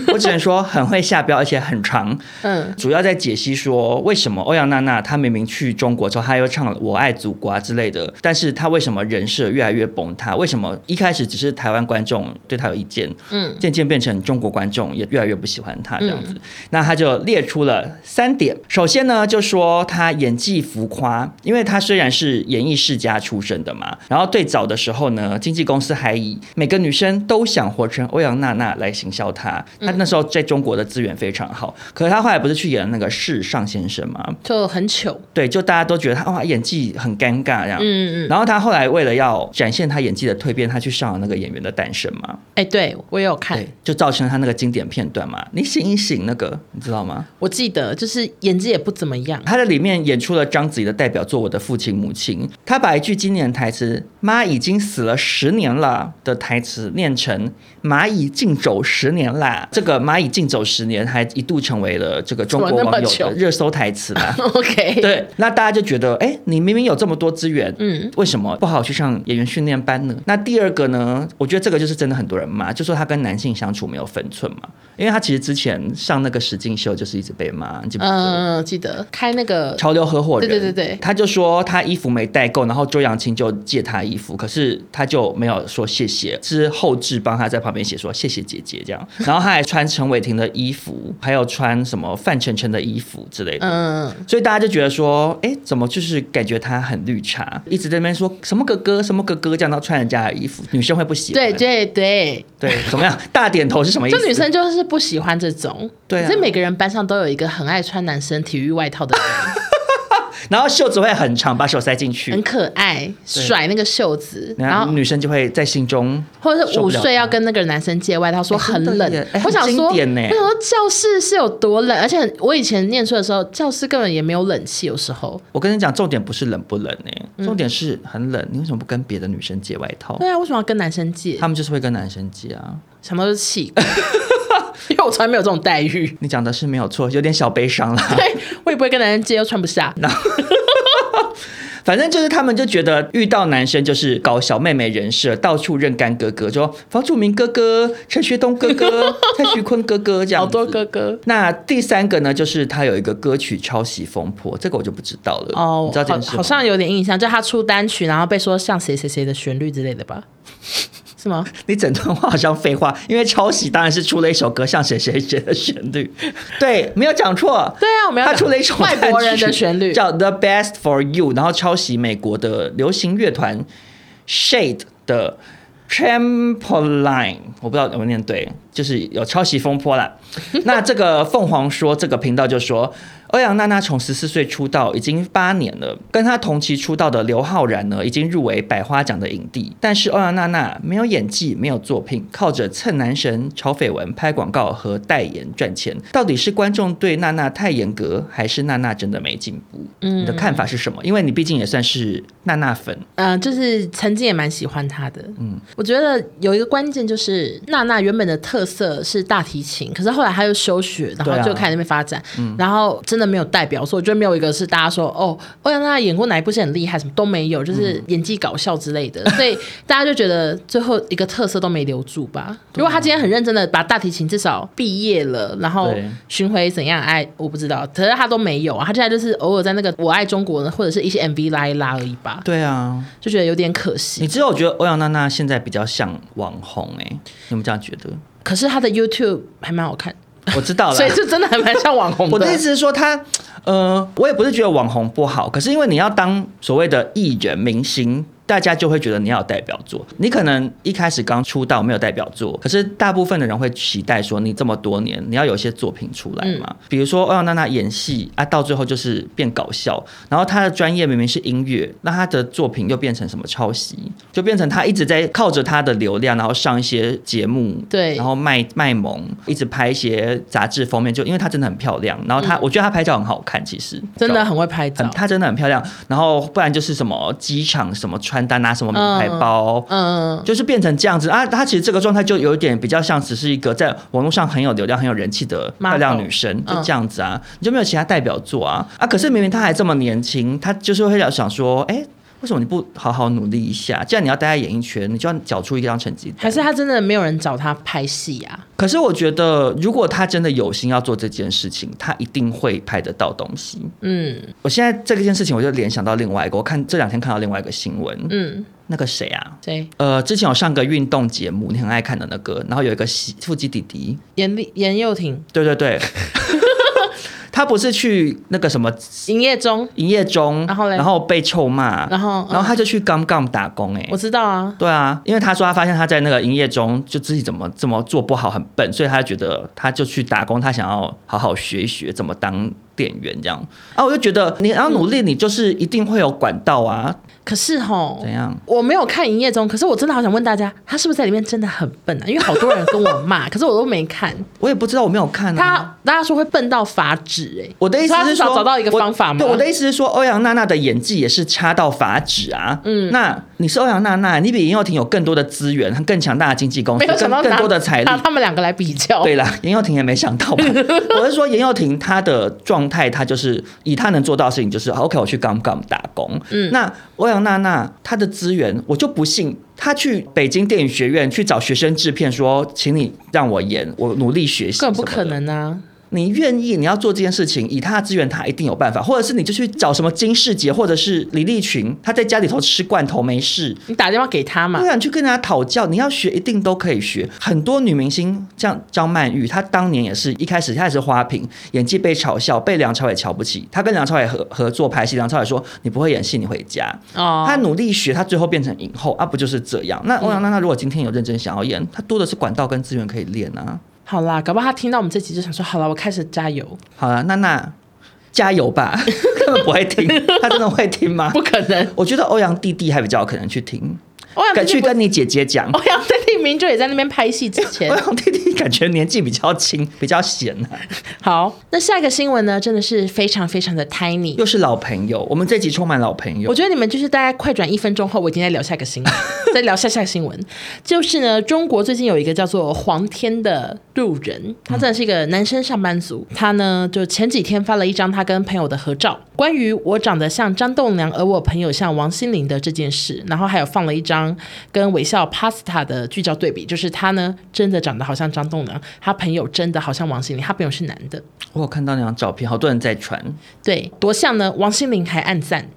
我只能说很会下标，而且很长。嗯，主要在解析说为什么欧阳娜娜她明明去中国之后，她又唱了《我爱祖国》啊之类的，但是她为什么人设越来越崩塌？为什么一开始只是台湾观众对他有意见，嗯，渐渐变成中国观众也越来越不喜欢他这样子？嗯、那他就列出了三点。首先呢，就说他演技浮夸，因为他虽然是演艺世家出身的嘛，然后最早的时候呢，经纪公司还以每个女生都想活成欧阳娜娜来行销他。他那时候在中国的资源非常好，可是他后来不是去演那个世上先生吗？就很糗。对，就大家都觉得他哇演技很尴尬这样。嗯嗯。然后他后来为了要展现他演技的蜕变，他去上了那个演员的诞生嘛。哎，对我也有看，就造成了他那个经典片段嘛。你醒一醒，那个你知道吗？我记得就是演技也不怎么样。他在里面演出了章子怡的代表作《我的父亲母亲》，他把一句经典台词“妈已经死了十年了”的台词念成“蚂蚁竞走十年啦”，这个。蚂蚁竞走十年，还一度成为了这个中国网友的热搜台词啦。OK，对，那大家就觉得，哎，你明明有这么多资源，嗯，为什么不好好去上演员训练班呢？那第二个呢？我觉得这个就是真的很多人骂，就说他跟男性相处没有分寸嘛。因为他其实之前上那个实境秀就是一直被骂，记不记得？嗯，记得开那个潮流合伙人，对对对对，他就说他衣服没带够，然后周扬青就借他衣服，可是他就没有说谢谢，是后置帮他在旁边写说谢谢姐姐这样，然后他还穿陈伟霆的衣服，还有穿什么范丞丞的衣服之类的，嗯，所以大家就觉得说，哎，怎么就是感觉他很绿茶，一直在那边说什么哥哥什么哥哥，这样到穿人家的衣服，女生会不喜欢？对对对对对，怎么样？大点头是什么意思？就女生就是不喜欢这种，对、啊，所以每个人班上都有一个很爱穿男生体育外套的人。然后袖子会很长，把手塞进去，很可爱，甩那个袖子，然后女生就会在心中，或者是午睡要跟那个男生借外套，说很冷。我想说，我想说教室是有多冷，而且我以前念书的时候，教室根本也没有冷气，有时候。我跟你讲，重点不是冷不冷诶，重点是很冷，你为什么不跟别的女生借外套？对啊，为什么要跟男生借？他们就是会跟男生借啊，什么都是气。因为我从来没有这种待遇。你讲的是没有错，有点小悲伤了。对，我也不会跟男人借，又穿不下。反正就是他们就觉得遇到男生就是搞小妹妹人设，到处认干哥哥，说房祖名哥哥、陈学冬哥哥、蔡徐坤哥哥这样。好多哥哥。那第三个呢，就是他有一个歌曲抄袭风波，这个我就不知道了。哦，你知道这件事吗？好像有点印象，就他出单曲，然后被说像谁谁谁的旋律之类的吧。是吗？你整段话好像废话，因为抄袭当然是出了一首歌，像谁谁谁的旋律。对，没有讲错。对啊，我没有。他出了一首外国人的旋律，叫《The Best for You》，然后抄袭美国的流行乐团 Shade 的 Trampoline，我不知道有没有念对，就是有抄袭风波啦。那这个凤凰说这个频道就说。欧阳娜娜从十四岁出道已经八年了，跟她同期出道的刘昊然呢，已经入围百花奖的影帝。但是欧阳娜娜没有演技，没有作品，靠着蹭男神、炒绯闻、拍广告和代言赚钱。到底是观众对娜娜太严格，还是娜娜真的没进步？嗯，你的看法是什么？因为你毕竟也算是娜娜粉。嗯、呃，就是曾经也蛮喜欢她的。嗯，我觉得有一个关键就是娜娜原本的特色是大提琴，可是后来她又休学，然后就开始那边发展。啊、嗯，然后真的。没有代表，所以我觉得没有一个是大家说哦，欧阳娜娜演过哪一部戏很厉害，什么都没有，就是演技搞笑之类的，嗯、所以大家就觉得最后一个特色都没留住吧。如果他今天很认真的把大提琴至少毕业了，然后巡回怎样爱我不知道，可是他都没有啊，他现在就是偶尔在那个我爱中国或者是一些 MV 拉一拉而已吧。对啊，就觉得有点可惜。你知道，我觉得欧阳娜娜现在比较像网红哎、欸，你们这样觉得？可是他的 YouTube 还蛮好看。我知道了，所以就真的还蛮像网红的。我的意思是说，他，呃，我也不是觉得网红不好，可是因为你要当所谓的艺人明星。大家就会觉得你要有代表作，你可能一开始刚出道没有代表作，可是大部分的人会期待说你这么多年你要有一些作品出来嘛。嗯、比如说欧阳娜娜演戏啊，到最后就是变搞笑，然后她的专业明明是音乐，那她的作品又变成什么抄袭，就变成她一直在靠着她的流量，然后上一些节目，对，然后卖卖萌，一直拍一些杂志封面，就因为她真的很漂亮，然后她、嗯、我觉得她拍照很好看，其实真的很会拍照，她真的很漂亮，然后不然就是什么机场什么。穿搭拿什么名牌包，嗯，嗯就是变成这样子啊。她其实这个状态就有一点比较像只是一个在网络上很有流量、很有人气的漂亮女生，就这样子啊。嗯、你就没有其他代表作啊啊！可是明明她还这么年轻，她就是会想说，哎、欸。为什么你不好好努力一下？既然你要待在演艺圈，你就要缴出一张成绩。还是他真的没有人找他拍戏啊？可是我觉得，如果他真的有心要做这件事情，他一定会拍得到东西。嗯，我现在这件事情，我就联想到另外一个。我看这两天看到另外一个新闻，嗯，那个谁啊？谁？呃，之前有上个运动节目，你很爱看的那个，然后有一个腹肌弟弟，严厉严又廷。对对对。他不是去那个什么营业中，营业中，然后然后被臭骂，然后然后他就去刚刚打工哎、欸，我知道啊，对啊，因为他说他发现他在那个营业中就自己怎么这么做不好，很笨，所以他觉得他就去打工，他想要好好学一学怎么当店员这样。啊，我就觉得你要努力，你就是一定会有管道啊。嗯可是吼，怎样？我没有看营业中，可是我真的好想问大家，他是不是在里面真的很笨啊？因为好多人跟我骂，可是我都没看。我也不知道，我没有看、啊。他大家说会笨到发指哎、欸，我的意思是说找到一个方法吗？对，我的意思是说，欧阳娜娜的演技也是差到发指啊。嗯，那你是欧阳娜娜，你比严又廷有更多的资源和更强大的经纪公司，更更多的财力，拿他们两个来比较。对啦，严又廷也没想到吧。我是说，严又廷他的状态，他就是以他能做到的事情，就是 OK，我去 Gum Gum 打工。嗯，那欧阳娜娜。她的资源，我就不信她去北京电影学院去找学生制片说，请你让我演，我努力学习，更不可能啊。你愿意，你要做这件事情，以他的资源，他一定有办法。或者是你就去找什么金世杰，或者是李立群，他在家里头吃罐头没事，你打电话给他嘛。对啊，你去跟人家讨教，你要学一定都可以学。很多女明星，像张曼玉，她当年也是一开始她也是花瓶，演技被嘲笑，被梁朝伟瞧不起。她跟梁朝伟合合作拍戏，梁朝伟说你不会演戏，你回家。哦，她努力学，她最后变成影后啊，不就是这样？那欧阳娜娜如果今天有认真想要演，她多的是管道跟资源可以练啊。好啦，搞不好他听到我们这集就想说，好了，我开始加油。好了，娜娜，加油吧，根本不会听，他真的会听吗？不可能。我觉得欧阳弟弟还比较有可能去听。欧阳去跟你姐姐讲，欧阳弟弟明明就也在那边拍戏之前。欧阳弟弟感觉年纪比较轻，比较闲、啊、好，那下一个新闻呢，真的是非常非常的 tiny，又是老朋友。我们这集充满老朋友。我觉得你们就是大概快转一分钟后，我已经在聊下一个新闻，再聊下下个新闻。就是呢，中国最近有一个叫做黄天的路人，他真的是一个男生上班族。嗯、他呢，就前几天发了一张他跟朋友的合照，关于我长得像张栋梁，而我朋友像王心凌的这件事，然后还有放了一张。跟微笑 Pasta 的剧照对比，就是他呢，真的长得好像张栋梁，他朋友真的好像王心凌，他朋友是男的。我有看到那张照片，好多人在传。对，多像呢？王心凌还暗赞。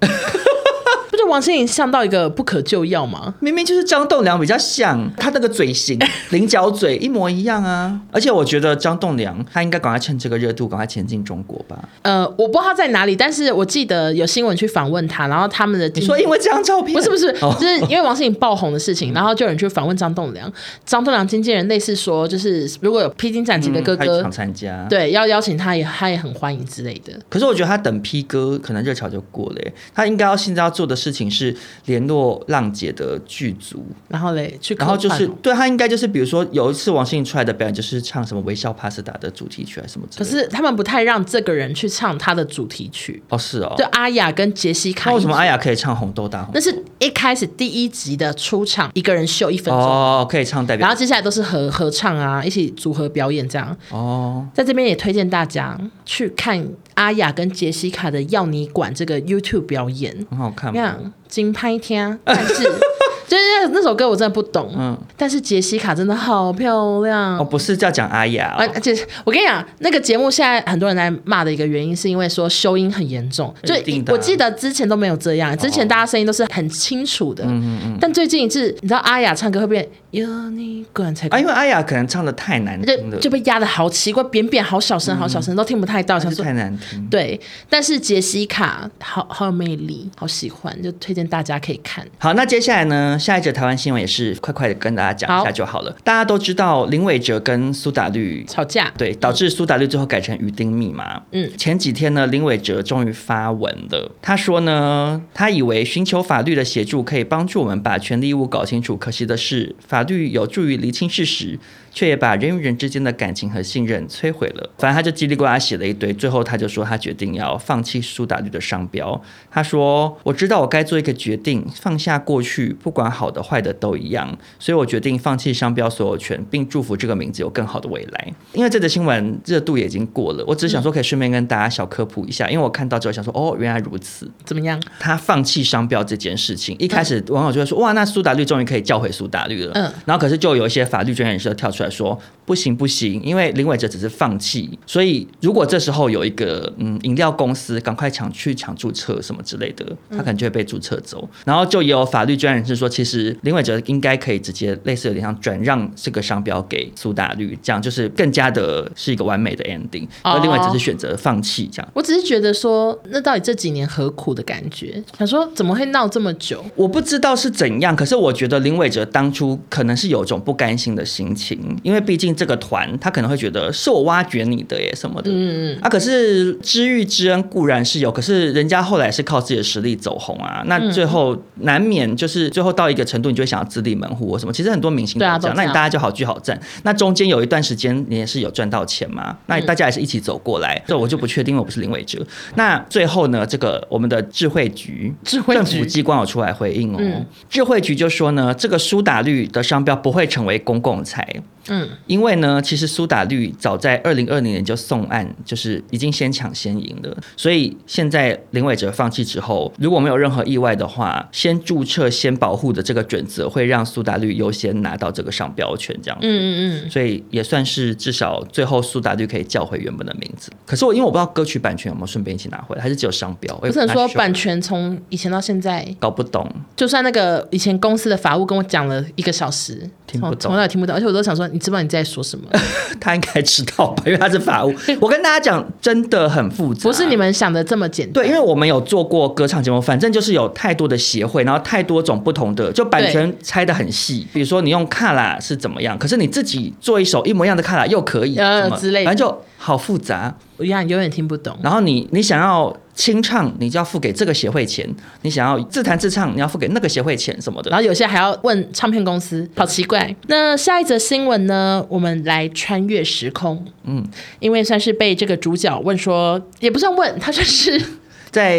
王心凌像到一个不可救药吗？明明就是张栋梁比较像，他那个嘴型、菱角嘴一模一样啊！而且我觉得张栋梁他应该赶快趁这个热度赶快前进中国吧。呃，我不知道他在哪里，但是我记得有新闻去访问他，然后他们的你说因为这张照片不是不是，就是因为王心凌爆红的事情，然后就有人去访问张栋梁，张栋梁经纪人类似说，就是如果有披荆斩棘的哥哥、嗯、想参加，对，要邀请他也他也很欢迎之类的。可是我觉得他等披哥可能热潮就过了，他应该要现在要做的事情是。联络浪姐的剧组，然后嘞去，然后就是对他应该就是比如说有一次王心凌出来的表演就是唱什么微笑 Pasta 的主题曲还是什么，可是他们不太让这个人去唱他的主题曲。哦，是哦，就阿雅跟杰西卡，那为什么阿雅可以唱红豆大？那是一开始第一集的出场，一个人秀一分钟。哦，可以唱代表，然后接下来都是合合唱啊，一起组合表演这样。哦，在这边也推荐大家去看阿雅跟杰西卡的要你管这个 YouTube 表演，很好看吗？金拍天，但是 就是那首歌我真的不懂，嗯，但是杰西卡真的好漂亮。哦，不是叫讲阿雅，哦，而且我跟你讲，那个节目现在很多人在骂的一个原因，是因为说修音很严重，就我记得之前都没有这样，之前大家声音都是很清楚的，嗯嗯嗯，但最近是，你知道阿雅唱歌会变有你管才啊，因为阿雅可能唱的太难听了，就被压的好奇怪，扁扁，好小声，好小声，都听不太到，想说太难听。对，但是杰西卡好好有魅力，好喜欢，就推荐大家可以看。好，那接下来呢，下一则台湾新闻也是快快的跟大家讲一下就好了。好，大家都知道林伟哲跟苏打绿吵架，对，导致苏打绿最后改成鱼丁密码。嗯，前几天呢，林伟哲终于发文了，他说呢，他以为寻求法律的协助可以帮助我们把权利义务搞清楚，可惜的是，法律有助于厘清事实。却也把人与人之间的感情和信任摧毁了。反正他就叽里呱啦写了一堆，最后他就说他决定要放弃苏打绿的商标。他说：“我知道我该做一个决定，放下过去，不管好的坏的都一样。所以我决定放弃商标所有权，并祝福这个名字有更好的未来。”因为这则新闻热度也已经过了，我只是想说可以顺便跟大家小科普一下。因为我看到之后想说：“哦，原来如此，怎么样？”他放弃商标这件事情，一开始网友就会说：“哇，那苏打绿终于可以叫回苏打绿了。”嗯，然后可是就有一些法律专业人士跳出来说。不行不行，因为林伟哲只是放弃，所以如果这时候有一个嗯饮料公司赶快抢去抢注册什么之类的，他可能就会被注册走。然后就也有法律专业人士说，其实林伟哲应该可以直接类似有点像转让这个商标给苏打绿，这样就是更加的是一个完美的 ending。而林伟哲是选择放弃这样。我只是觉得说，那到底这几年何苦的感觉？想说怎么会闹这么久？我不知道是怎样，可是我觉得林伟哲当初可能是有种不甘心的心情，因为毕竟。这个团他可能会觉得是我挖掘你的耶什么的，嗯嗯啊，可是知遇之恩固然是有，可是人家后来是靠自己的实力走红啊，那最后难免就是最后到一个程度，你就会想要自立门户或什么。其实很多明星都这样，那你大家就好聚好散。那中间有一段时间你也是有赚到钱嘛？那大家也是一起走过来，这我就不确定，我不是林伟哲。那最后呢，这个我们的智慧局、智慧政府机关有出来回应哦，智慧局就说呢，这个苏打绿的商标不会成为公共财。嗯，因为呢，其实苏打绿早在二零二零年就送案，就是已经先抢先赢了。所以现在林伟哲放弃之后，如果没有任何意外的话，先注册先保护的这个准则会让苏打绿优先拿到这个商标权，这样子。嗯嗯嗯。所以也算是至少最后苏打绿可以叫回原本的名字。可是我因为我不知道歌曲版权有没有顺便一起拿回来，还是只有商标？不是很说版权从以前到现在搞不懂。就算那个以前公司的法务跟我讲了一个小时，听不懂，从来也听不懂，而且我都想说。你知不知道你在说什么？他应该知道吧，因为他是法务。我跟大家讲，真的很复杂，不是你们想的这么简单。对，因为我们有做过歌唱节目，反正就是有太多的协会，然后太多种不同的，就版版权拆的很细，比如说你用卡拉是怎么样，可是你自己做一首一模一样的卡拉又可以，呃之类的，反正就好复杂。我一样永远听不懂。然后你你想要清唱，你就要付给这个协会钱；你想要自弹自唱，你要付给那个协会钱什么的。然后有些还要问唱片公司，好奇怪。那下一则新闻呢？我们来穿越时空，嗯，因为算是被这个主角问说，也不算问，他算是。在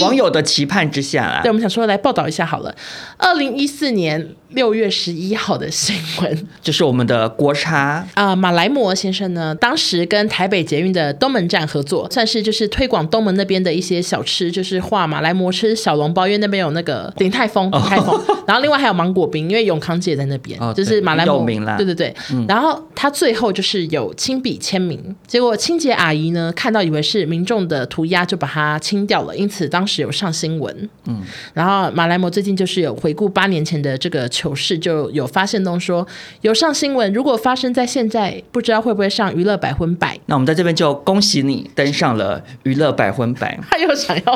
网友的期盼之下啊，对，我们想说来报道一下好了。二零一四年六月十一号的新闻，就是我们的国差啊，马来摩先生呢，当时跟台北捷运的东门站合作，算是就是推广东门那边的一些小吃，就是画马来摩吃小笼包，因为那边有那个鼎泰丰，鼎泰丰，然后另外还有芒果冰，因为永康姐在那边，哦、就是马来貘，对对对，嗯、然后他最后就是有亲笔签名，结果清洁阿姨呢看到以为是民众的涂鸦，就把它清掉了。因此当时有上新闻，嗯，然后马来摩最近就是有回顾八年前的这个糗事，就有发现东说有上新闻，如果发生在现在，不知道会不会上娱乐百分百。那我们在这边就恭喜你登上了娱乐百分百。他又想要。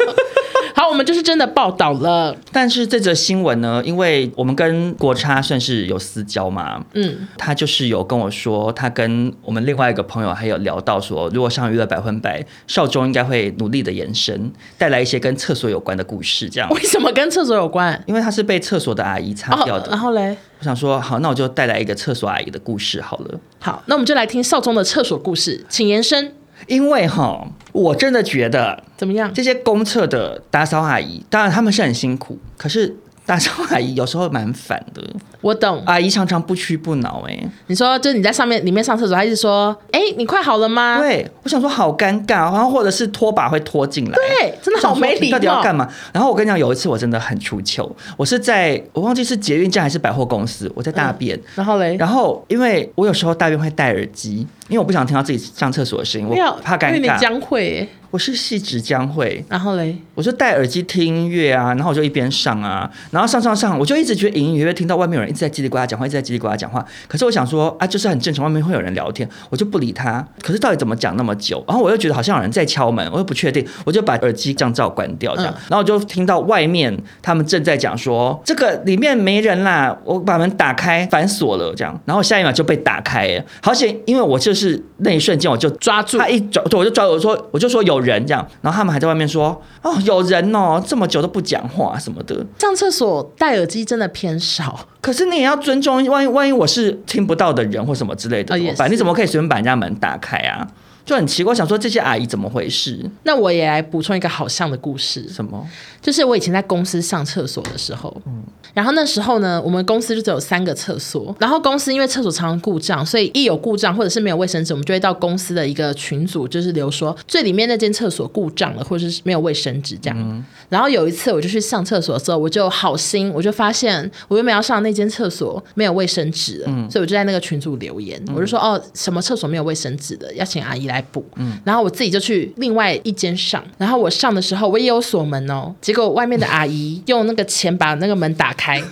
好，我们就是真的报道了。但是这则新闻呢，因为我们跟国差算是有私交嘛，嗯，他就是有跟我说，他跟我们另外一个朋友还有聊到说，如果上娱乐百分百，少中应该会努力的延伸，带来一些跟厕所有关的故事。这样，为什么跟厕所有关？因为他是被厕所的阿姨擦掉的。哦、然后嘞，我想说，好，那我就带来一个厕所阿姨的故事好了。好，那我们就来听少宗的厕所故事，请延伸。因为哈，我真的觉得怎么样？这些公厕的打扫阿姨，当然他们是很辛苦，可是。打扫阿姨有时候蛮烦的，我懂。阿姨常常不屈不挠，哎，你说就是你在上面里面上厕所，她一直说，哎，你快好了吗？对，我想说好尴尬，然后或者是拖把会拖进来，对，真的好没礼貌。到底要干嘛？然后我跟你讲，有一次我真的很出糗，我是在我忘记是捷运站还是百货公司，我在大便，嗯、然后嘞，然后因为我有时候大便会戴耳机，因为我不想听到自己上厕所的声音，我怕尴尬。因为你将会。我是细致将会，然后嘞，我就戴耳机听音乐啊，然后我就一边上啊，然后上上上，我就一直觉得隐隐约约听到外面有人一直在叽里呱啦讲话，一直在叽里呱啦讲话。可是我想说啊，就是很正常，外面会有人聊天，我就不理他。可是到底怎么讲那么久？然后我又觉得好像有人在敲门，我又不确定，我就把耳机降噪关掉，这样，嗯、然后我就听到外面他们正在讲说这个里面没人啦，我把门打开反锁了，这样，然后下一秒就被打开了，好险，因为我就是那一瞬间我就抓住他一抓，对，我就抓，我说我就说有人这样，然后他。他们还在外面说哦，有人哦，这么久都不讲话什么的。上厕所戴耳机真的偏少，可是你也要尊重，万一万一我是听不到的人或什么之类的，怎么办、你怎么可以随便把人家门打开啊？就很奇怪，想说这些阿姨怎么回事？那我也来补充一个好像的故事。什么？就是我以前在公司上厕所的时候，嗯，然后那时候呢，我们公司就只有三个厕所，然后公司因为厕所常常故障，所以一有故障或者是没有卫生纸，我们就会到公司的一个群组，就是留说最里面那间厕所故障了，或者是没有卫生纸这样。嗯、然后有一次我就去上厕所的时候，我就好心，我就发现我原本要上那间厕所没有卫生纸，嗯，所以我就在那个群组留言，嗯、我就说哦，什么厕所没有卫生纸的，要请阿姨来补。嗯，然后我自己就去另外一间上，然后我上的时候我也有锁门哦，结果外面的阿姨用那个钱把那个门打开。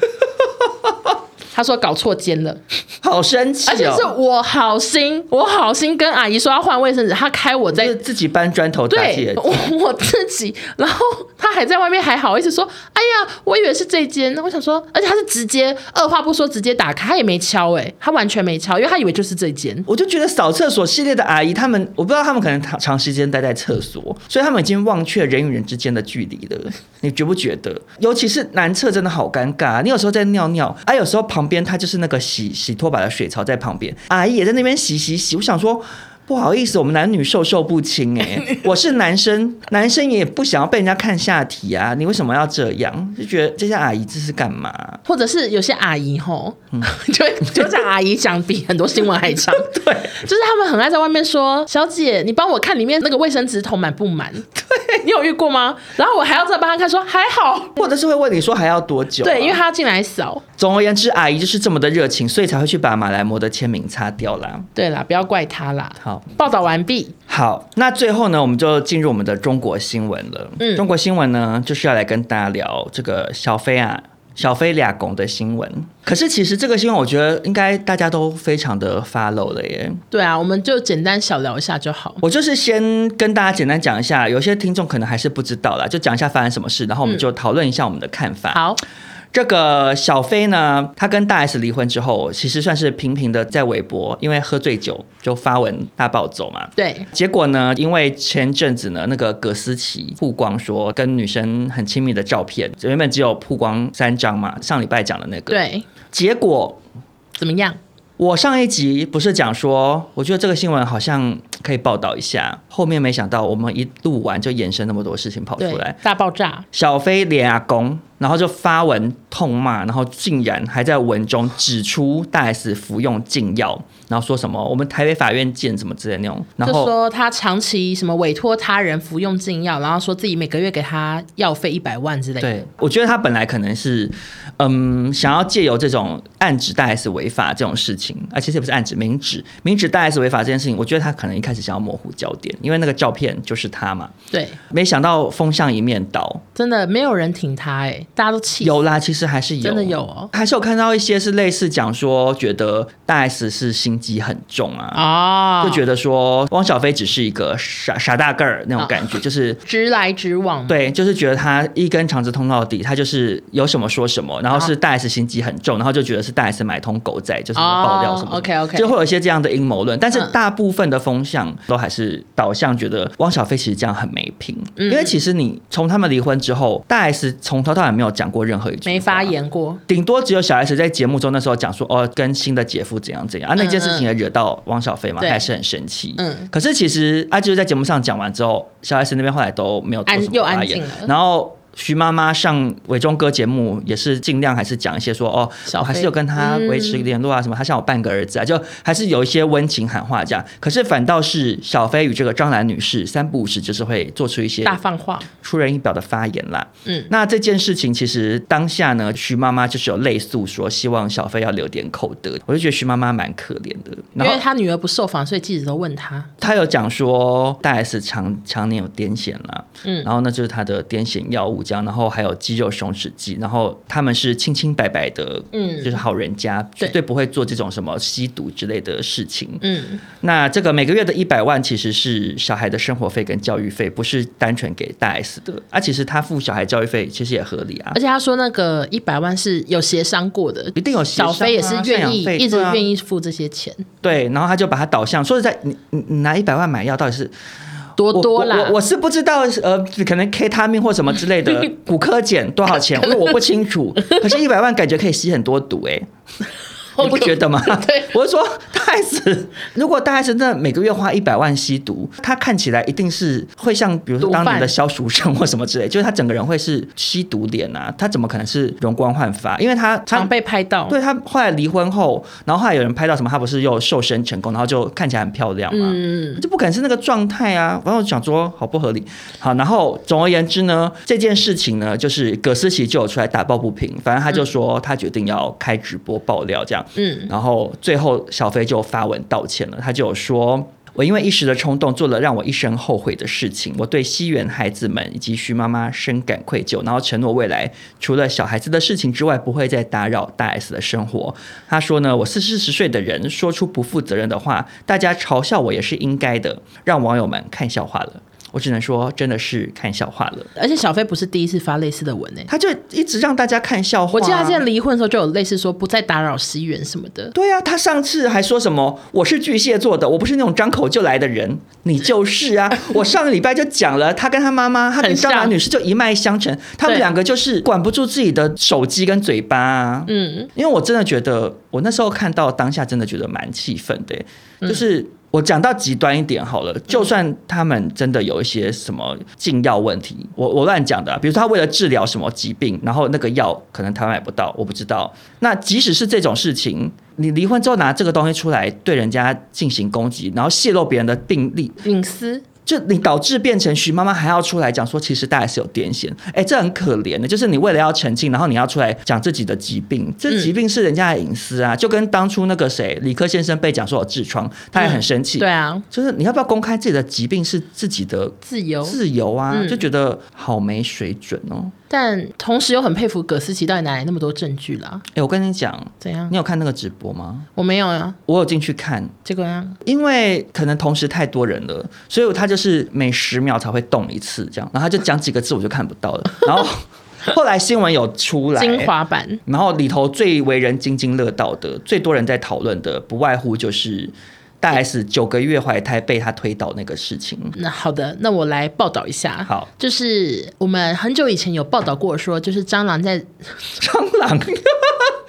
他说搞错间了，好生气哦！而且是我好心，我好心跟阿姨说要换卫生纸，他开我在自己搬砖头打铁，我我自己，然后他还在外面还好意思说，哎呀，我以为是这间，我想说，而且他是直接二话不说直接打开，他也没敲哎，他完全没敲，因为他以为就是这间。我就觉得扫厕所系列的阿姨，他们我不知道他们可能长长时间待在厕所，所以他们已经忘却人与人之间的距离了。你觉不觉得？尤其是男厕真的好尴尬，你有时候在尿尿，啊，有时候旁边他就是那个洗洗拖把的水槽在旁边，阿姨也在那边洗洗洗。我想说。不好意思，我们男女授受不亲哎、欸，我是男生，男生也不想要被人家看下体啊，你为什么要这样？就觉得这些阿姨这是干嘛？或者是有些阿姨吼，嗯、就就讲阿姨讲比很多新闻还长，对，就是他们很爱在外面说，小姐，你帮我看里面那个卫生纸桶满不满？对，你有遇过吗？然后我还要再帮他看，说还好，或者是会问你说还要多久、啊？对，因为他要进来扫。总而言之，阿姨就是这么的热情，所以才会去把马来貘的签名擦掉啦。对啦，不要怪他啦。好。报道完毕。好，那最后呢，我们就进入我们的中国新闻了。嗯，中国新闻呢，就是要来跟大家聊这个小飞啊，小飞俩拱的新闻。可是其实这个新闻，我觉得应该大家都非常的 follow 了耶。对啊，我们就简单小聊一下就好。我就是先跟大家简单讲一下，有些听众可能还是不知道啦，就讲一下发生什么事，然后我们就讨论一下我们的看法。嗯、好。这个小飞呢，他跟大 S 离婚之后，其实算是频频的在微博，因为喝醉酒就发文大暴走嘛。对。结果呢，因为前阵子呢，那个葛思琪曝光说跟女生很亲密的照片，原本只有曝光三张嘛，上礼拜讲的那个。对。结果怎么样？我上一集不是讲说，我觉得这个新闻好像可以报道一下，后面没想到我们一录完就衍生那么多事情跑出来，大爆炸。小飞连阿公。然后就发文痛骂，然后竟然还在文中指出大 S 服用禁药，然后说什么我们台北法院见什么之类的那种，然后就说他长期什么委托他人服用禁药，然后说自己每个月给他药费一百万之类的。对，我觉得他本来可能是嗯想要借由这种暗指大 S 违法这种事情，啊其实也不是暗指，明指明指大 S 违法这件事情，我觉得他可能一开始想要模糊焦点，因为那个照片就是他嘛。对，没想到风向一面倒，真的没有人挺他哎、欸。大家都气。有啦，其实还是有，真的有哦，还是有看到一些是类似讲说，觉得大 S 是心机很重啊，哦，就觉得说汪小菲只是一个傻傻大个儿那种感觉，哦、就是直来直往，对，就是觉得他一根肠子通到底，他就是有什么说什么，然后是大 S 心机很重，然后就觉得是大 S 买通狗仔，就是爆料什么、哦、，OK OK，就会有一些这样的阴谋论，但是大部分的风向都还是导向觉得汪小菲其实这样很没品，嗯、因为其实你从他们离婚之后，大 S 从头到尾没有讲过任何一句。没发言过，顶多只有小 S 在节目中那时候讲说，哦，跟新的姐夫怎样怎样啊，那件事情也惹到汪小菲嘛，他还是很生气。嗯，可是其实啊，就是在节目上讲完之后，小 S 那边后来都没有做什么发言，然后。徐妈妈上伟忠哥节目也是尽量还是讲一些说哦，我还是有跟他维持联络啊什么，他像我半个儿子啊，就还是有一些温情喊话这样。可是反倒是小飞与这个张兰女士三不五时就是会做出一些大放话、出人意表的发言啦。嗯，那这件事情其实当下呢，徐妈妈就是有类诉说，希望小飞要留点口德。我就觉得徐妈妈蛮可怜的，因为她女儿不受访，所以记者都问她。她有讲说大 S 常常年有癫痫啦，嗯，然后那就是她的癫痫药物。然后还有肌肉松弛剂，然后他们是清清白白的，嗯，就是好人家，绝对不会做这种什么吸毒之类的事情，嗯。那这个每个月的一百万其实是小孩的生活费跟教育费，不是单纯给大 S 的。啊，其实他付小孩教育费其实也合理啊。而且他说那个一百万是有协商过的，一定有协商啊，小飞也是愿意一直愿意付这些钱。对，然后他就把它导向，说实在，你你你拿一百万买药到底是？多多啦，我我，我是不知道，呃，可能 K 他命或什么之类的，骨科检多少钱？因为我不清楚。可是，一百万感觉可以吸很多毒，欸，哎。你不觉得吗？对，我是说大 S，如果大 S 真的每个月花一百万吸毒，他看起来一定是会像比如说当年的萧淑慎或什么之类，就是他整个人会是吸毒脸啊，他怎么可能是容光焕发？因为他常被拍到，对他后来离婚后，然后后来有人拍到什么，他不是又瘦身成功，然后就看起来很漂亮嘛，嗯，就不可能是那个状态啊。然后想说好不合理，好，然后总而言之呢，这件事情呢，就是葛思琪就有出来打抱不平，反正他就说他决定要开直播爆料这样。嗯，然后最后小飞就发文道歉了，他就说：“我因为一时的冲动做了让我一生后悔的事情，我对西园孩子们以及徐妈妈深感愧疚，然后承诺未来除了小孩子的事情之外，不会再打扰大 S 的生活。”他说呢：“我四四十岁的人说出不负责任的话，大家嘲笑我也是应该的，让网友们看笑话了。”我只能说，真的是看笑话了。而且小飞不是第一次发类似的文诶，他就一直让大家看笑话。我记得他现在离婚的时候就有类似说不再打扰西元什么的。对啊，他上次还说什么我是巨蟹座的，我不是那种张口就来的人。你就是啊，我上个礼拜就讲了，他跟他妈妈，他跟张兰女士就一脉相承，他们两个就是管不住自己的手机跟嘴巴啊。嗯，因为我真的觉得，我那时候看到当下真的觉得蛮气愤的，就是。我讲到极端一点好了，就算他们真的有一些什么禁药问题，我我乱讲的，比如说他为了治疗什么疾病，然后那个药可能台湾买不到，我不知道。那即使是这种事情，你离婚之后拿这个东西出来对人家进行攻击，然后泄露别人的病历隐私。就你导致变成徐妈妈还要出来讲说，其实大 S 有癫痫，哎，这很可怜的。就是你为了要澄清，然后你要出来讲自己的疾病，这疾病是人家的隐私啊。就跟当初那个谁，理科先生被讲说有痔疮，他也很生气。对啊，就是你要不要公开自己的疾病是自己的自由自由啊？就觉得好没水准哦。但同时又很佩服葛思琪到底哪来那么多证据啦？哎，我跟你讲，怎样？你有看那个直播吗？我没有呀，我有进去看。这个呀，因为可能同时太多人了，所以他就是每十秒才会动一次这样，然后他就讲几个字我就看不到了，然后后来新闻有出来精华版，然后里头最为人津津乐道的、最多人在讨论的，不外乎就是大 S 九个月怀胎被他推倒那个事情。那好的，那我来报道一下。好，就是我们很久以前有报道过说，就是蟑螂在 蟑螂。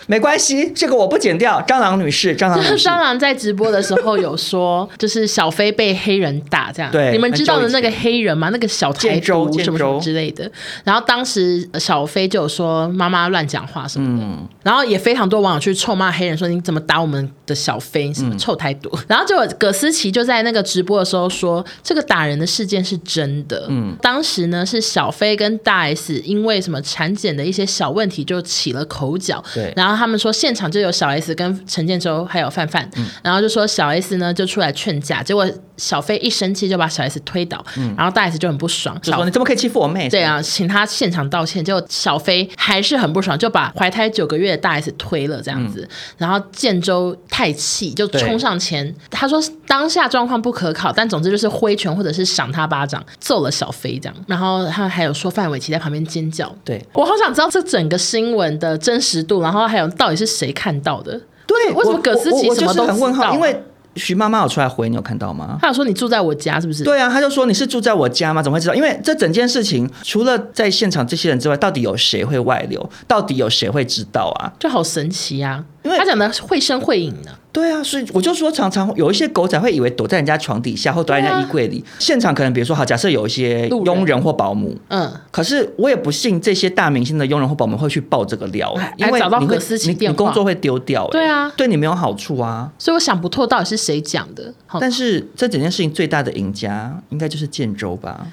没关系，这个我不剪掉。蟑螂女士，蟑螂女士，就 是蟑螂在直播的时候有说，就是小飞被黑人打这样。对，你们知道的那个黑人吗？那个小台独什么什么之类的。然后当时小飞就有说妈妈乱讲话什么的。嗯。然后也非常多网友去臭骂黑人，说你怎么打我们的小飞？什么臭台独？嗯。然后就葛思琪就在那个直播的时候说，这个打人的事件是真的。嗯。当时呢是小飞跟大 S 因为什么产检的一些小问题就起了口角。对。然后。他们说现场就有小 S 跟陈建州还有范范，嗯、然后就说小 S 呢就出来劝架，结果小飞一生气就把小 S 推倒，嗯、然后大 S 就很不爽，就说你怎么可以欺负我妹？对啊，请他现场道歉。结果小飞还是很不爽，就把怀胎九个月的大 S 推了这样子。嗯、然后建州太气，就冲上前，他说当下状况不可考，但总之就是挥拳或者是赏他巴掌，揍了小飞这样。然后他还有说范玮琪在旁边尖叫。对，我好想知道这整个新闻的真实度，然后还有。到底是谁看到的？对，为什么葛思琪什么都很问号？因为徐妈妈有出来回，你有看到吗？她有说你住在我家，是不是？对啊，她就说你是住在我家吗？怎么会知道？因为这整件事情，除了在现场这些人之外，到底有谁会外流？到底有谁会知道啊？就好神奇啊！因为他讲的绘声绘影呢。对啊，所以我就说，常常有一些狗仔会以为躲在人家床底下或躲在人家衣柜里。啊、现场可能比如说，好，假设有一些佣人或保姆，嗯，可是我也不信这些大明星的佣人或保姆会去爆这个料，因为你会你你工作会丢掉，对啊，对你没有好处啊。所以我想不透到底是谁讲的。但是这整件事情最大的赢家应该就是建州吧。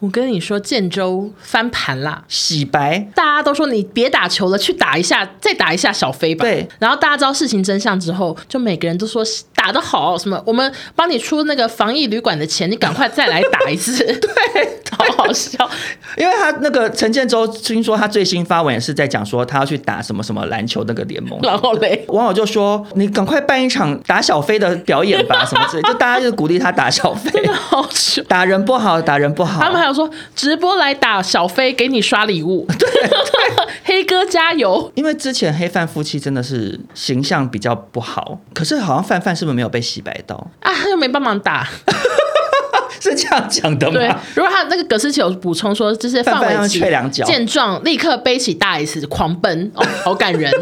我跟你说，建州翻盘啦，洗白，大家都说你别打球了，去打一下，再打一下小飞吧。对，然后大家知道事情真相之后，就每个人都说打得好，什么我们帮你出那个防疫旅馆的钱，你赶快再来打一次。对，好好笑，因为他那个陈建州听说他最新发文也是在讲说他要去打什么什么篮球那个联盟，然后嘞，网友就说你赶快办一场打小飞的表演吧，什么之类，就大家就鼓励他打小飞，真的好笑，打人不好，打人不好，他们还有。说直播来打小飞，给你刷礼物。对，对 黑哥加油！因为之前黑范夫妻真的是形象比较不好，可是好像范范是不是没有被洗白到啊？他又没帮忙打，是这样讲的吗？对，如果他那个葛思琪有补充说，就是范玮琪见状立刻背起大 S 狂奔，哦，好感人。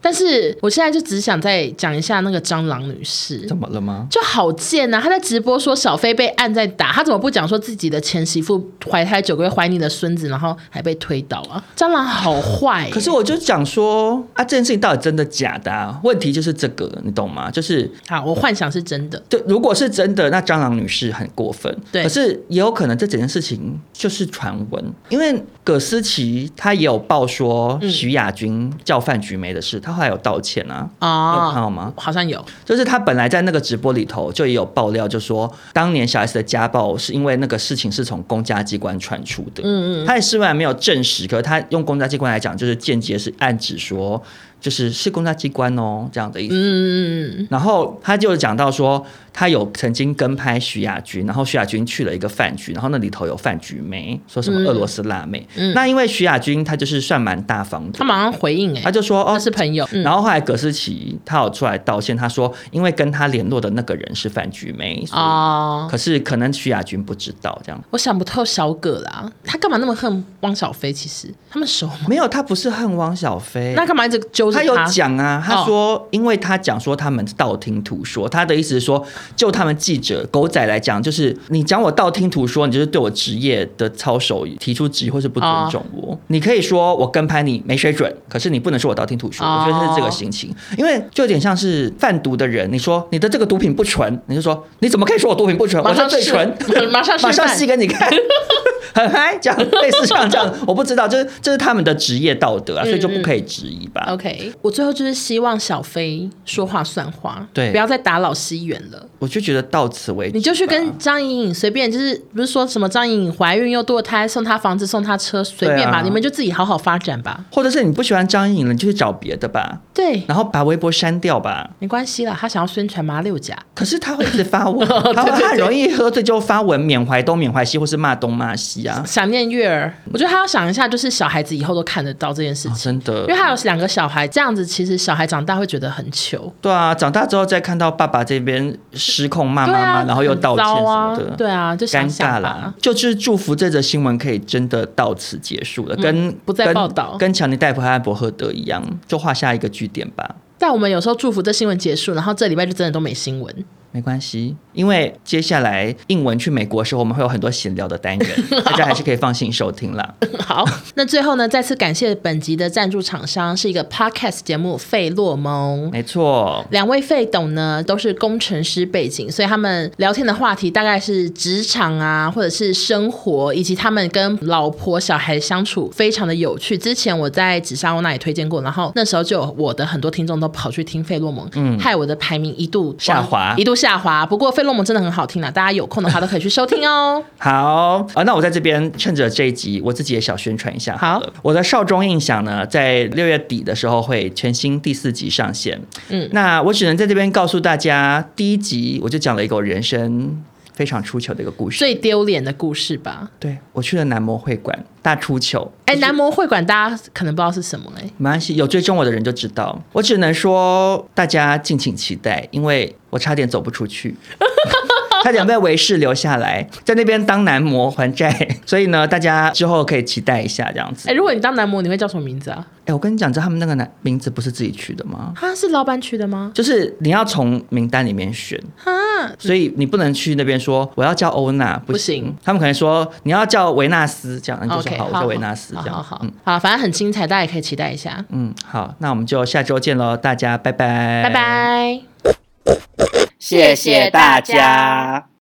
但是我现在就只想再讲一下那个蟑螂女士，怎么了吗？就好贱啊！她在直播说小飞被按在打，她怎么不讲说自己的前媳妇怀胎九个月怀你的孙子，然后还被推倒啊？蟑螂好坏欸。可是我就讲说啊，这件事情到底真的假的啊？问题就是这个，你懂吗？就是好，我幻想是真的。就如果是真的，那蟑螂女士很过分。对，可是也有可能这整件事情就是传闻，因为葛思琪她也有报说徐亚军叫范菊梅的事，她。后来有道歉啊？哦，有看到吗？好像有，就是他本来在那个直播里头就也有爆料，就说当年小 S 的家暴是因为那个事情是从公家机关传出的。嗯嗯，他也虽然没有证实，可是他用公家机关来讲，就是间接是暗指说。就是是公家机关哦，这样的意思。嗯，然后他就讲到说，他有曾经跟拍徐亚军，然后徐亚军去了一个饭局，然后那里头有饭局妹，说什么俄罗斯辣妹。嗯，那因为徐亚军他就是算蛮大方的，他马上回应哎，他就说哦是朋友。然后后来葛思琪他有出来道歉，他说因为跟他联络的那个人是饭局妹哦，可是可能徐亚军不知道这样。我想不透小葛啦，他干嘛那么恨汪小菲？其实他们熟吗？没有，他不是恨汪小菲，那干嘛一直揪？他有讲啊，他说，因为他讲说他们道听途说，他的意思是说，就他们记者狗仔来讲，就是你讲我道听途说，你就是对我职业的操守提出质疑或是不尊重我。你可以说我跟拍你没水准，可是你不能说我道听途说。我觉得是这个心情，因为就有点像是贩毒的人，你说你的这个毒品不纯，你就说你怎么可以说我毒品不纯？我说最纯，马上马上戏给你看，很嗨，这样类似像这样，我不知道，就是这是他们的职业道德啊，所以就不可以质疑吧。OK。我最后就是希望小飞说话算话，对，不要再打扰西元了。我就觉得到此为止，你就去跟张颖颖随便，就是不是说什么张颖颖怀孕又堕胎，送她房子送她车，随便吧，啊、你们就自己好好发展吧。或者是你不喜欢张颖颖了，你就去找别的吧。对，然后把微博删掉吧，没关系啦。他想要宣传马六甲，可是他会一直发文，他会很容易喝醉就发文缅怀东缅怀西，或是骂东骂西啊。想念月儿，我觉得他要想一下，就是小孩子以后都看得到这件事情，哦、真的，因为他有两个小孩，这样子其实小孩长大会觉得很糗。对啊，长大之后再看到爸爸这边失控骂妈妈，啊、然后又道歉什么的，对啊，就尴尬啦。就是祝福这则新闻可以真的到此结束了，嗯、跟不再报道，跟强尼戴普和安伯赫德一样，就画下一个句点吧。但我们有时候祝福这新闻结束，然后这礼拜就真的都没新闻。没关系，因为接下来英文去美国的时候，我们会有很多闲聊的单元，大家还是可以放心收听了。好，那最后呢，再次感谢本集的赞助厂商是一个 podcast 节目费洛蒙。没错，两位费董呢都是工程师背景，所以他们聊天的话题大概是职场啊，或者是生活，以及他们跟老婆小孩相处非常的有趣。之前我在紫砂欧那里推荐过，然后那时候就有我的很多听众都跑去听费洛蒙，嗯，害我的排名一度下滑，一度。下滑，不过费洛蒙真的很好听啦，大家有空的话都可以去收听哦。好啊，那我在这边趁着这一集，我自己也小宣传一下好。好，我的少中印象呢，在六月底的时候会全新第四集上线。嗯，那我只能在这边告诉大家，第一集我就讲了一个我人生非常出糗的一个故事，最丢脸的故事吧？对，我去了男模会馆大出糗。哎、欸，男模会馆大家可能不知道是什么哎，没关系，有追踪我的人就知道。我只能说大家敬请期待，因为我差点走不出去。差点被维氏留下来，在那边当男模还债，所以呢，大家之后可以期待一下这样子。哎、欸，如果你当男模，你会叫什么名字啊？哎、欸，我跟你讲，知道他们那个男名字不是自己取的吗？他是老板取的吗？就是你要从名单里面选啊，所以你不能去那边说我要叫欧娜，不行。他们可能说你要叫维纳斯，这样你就说好，okay, 我叫维纳斯，这样好，嗯，好，反正很精彩，大家也可以期待一下。嗯，好，那我们就下周见喽，大家拜拜，拜拜。谢谢大家。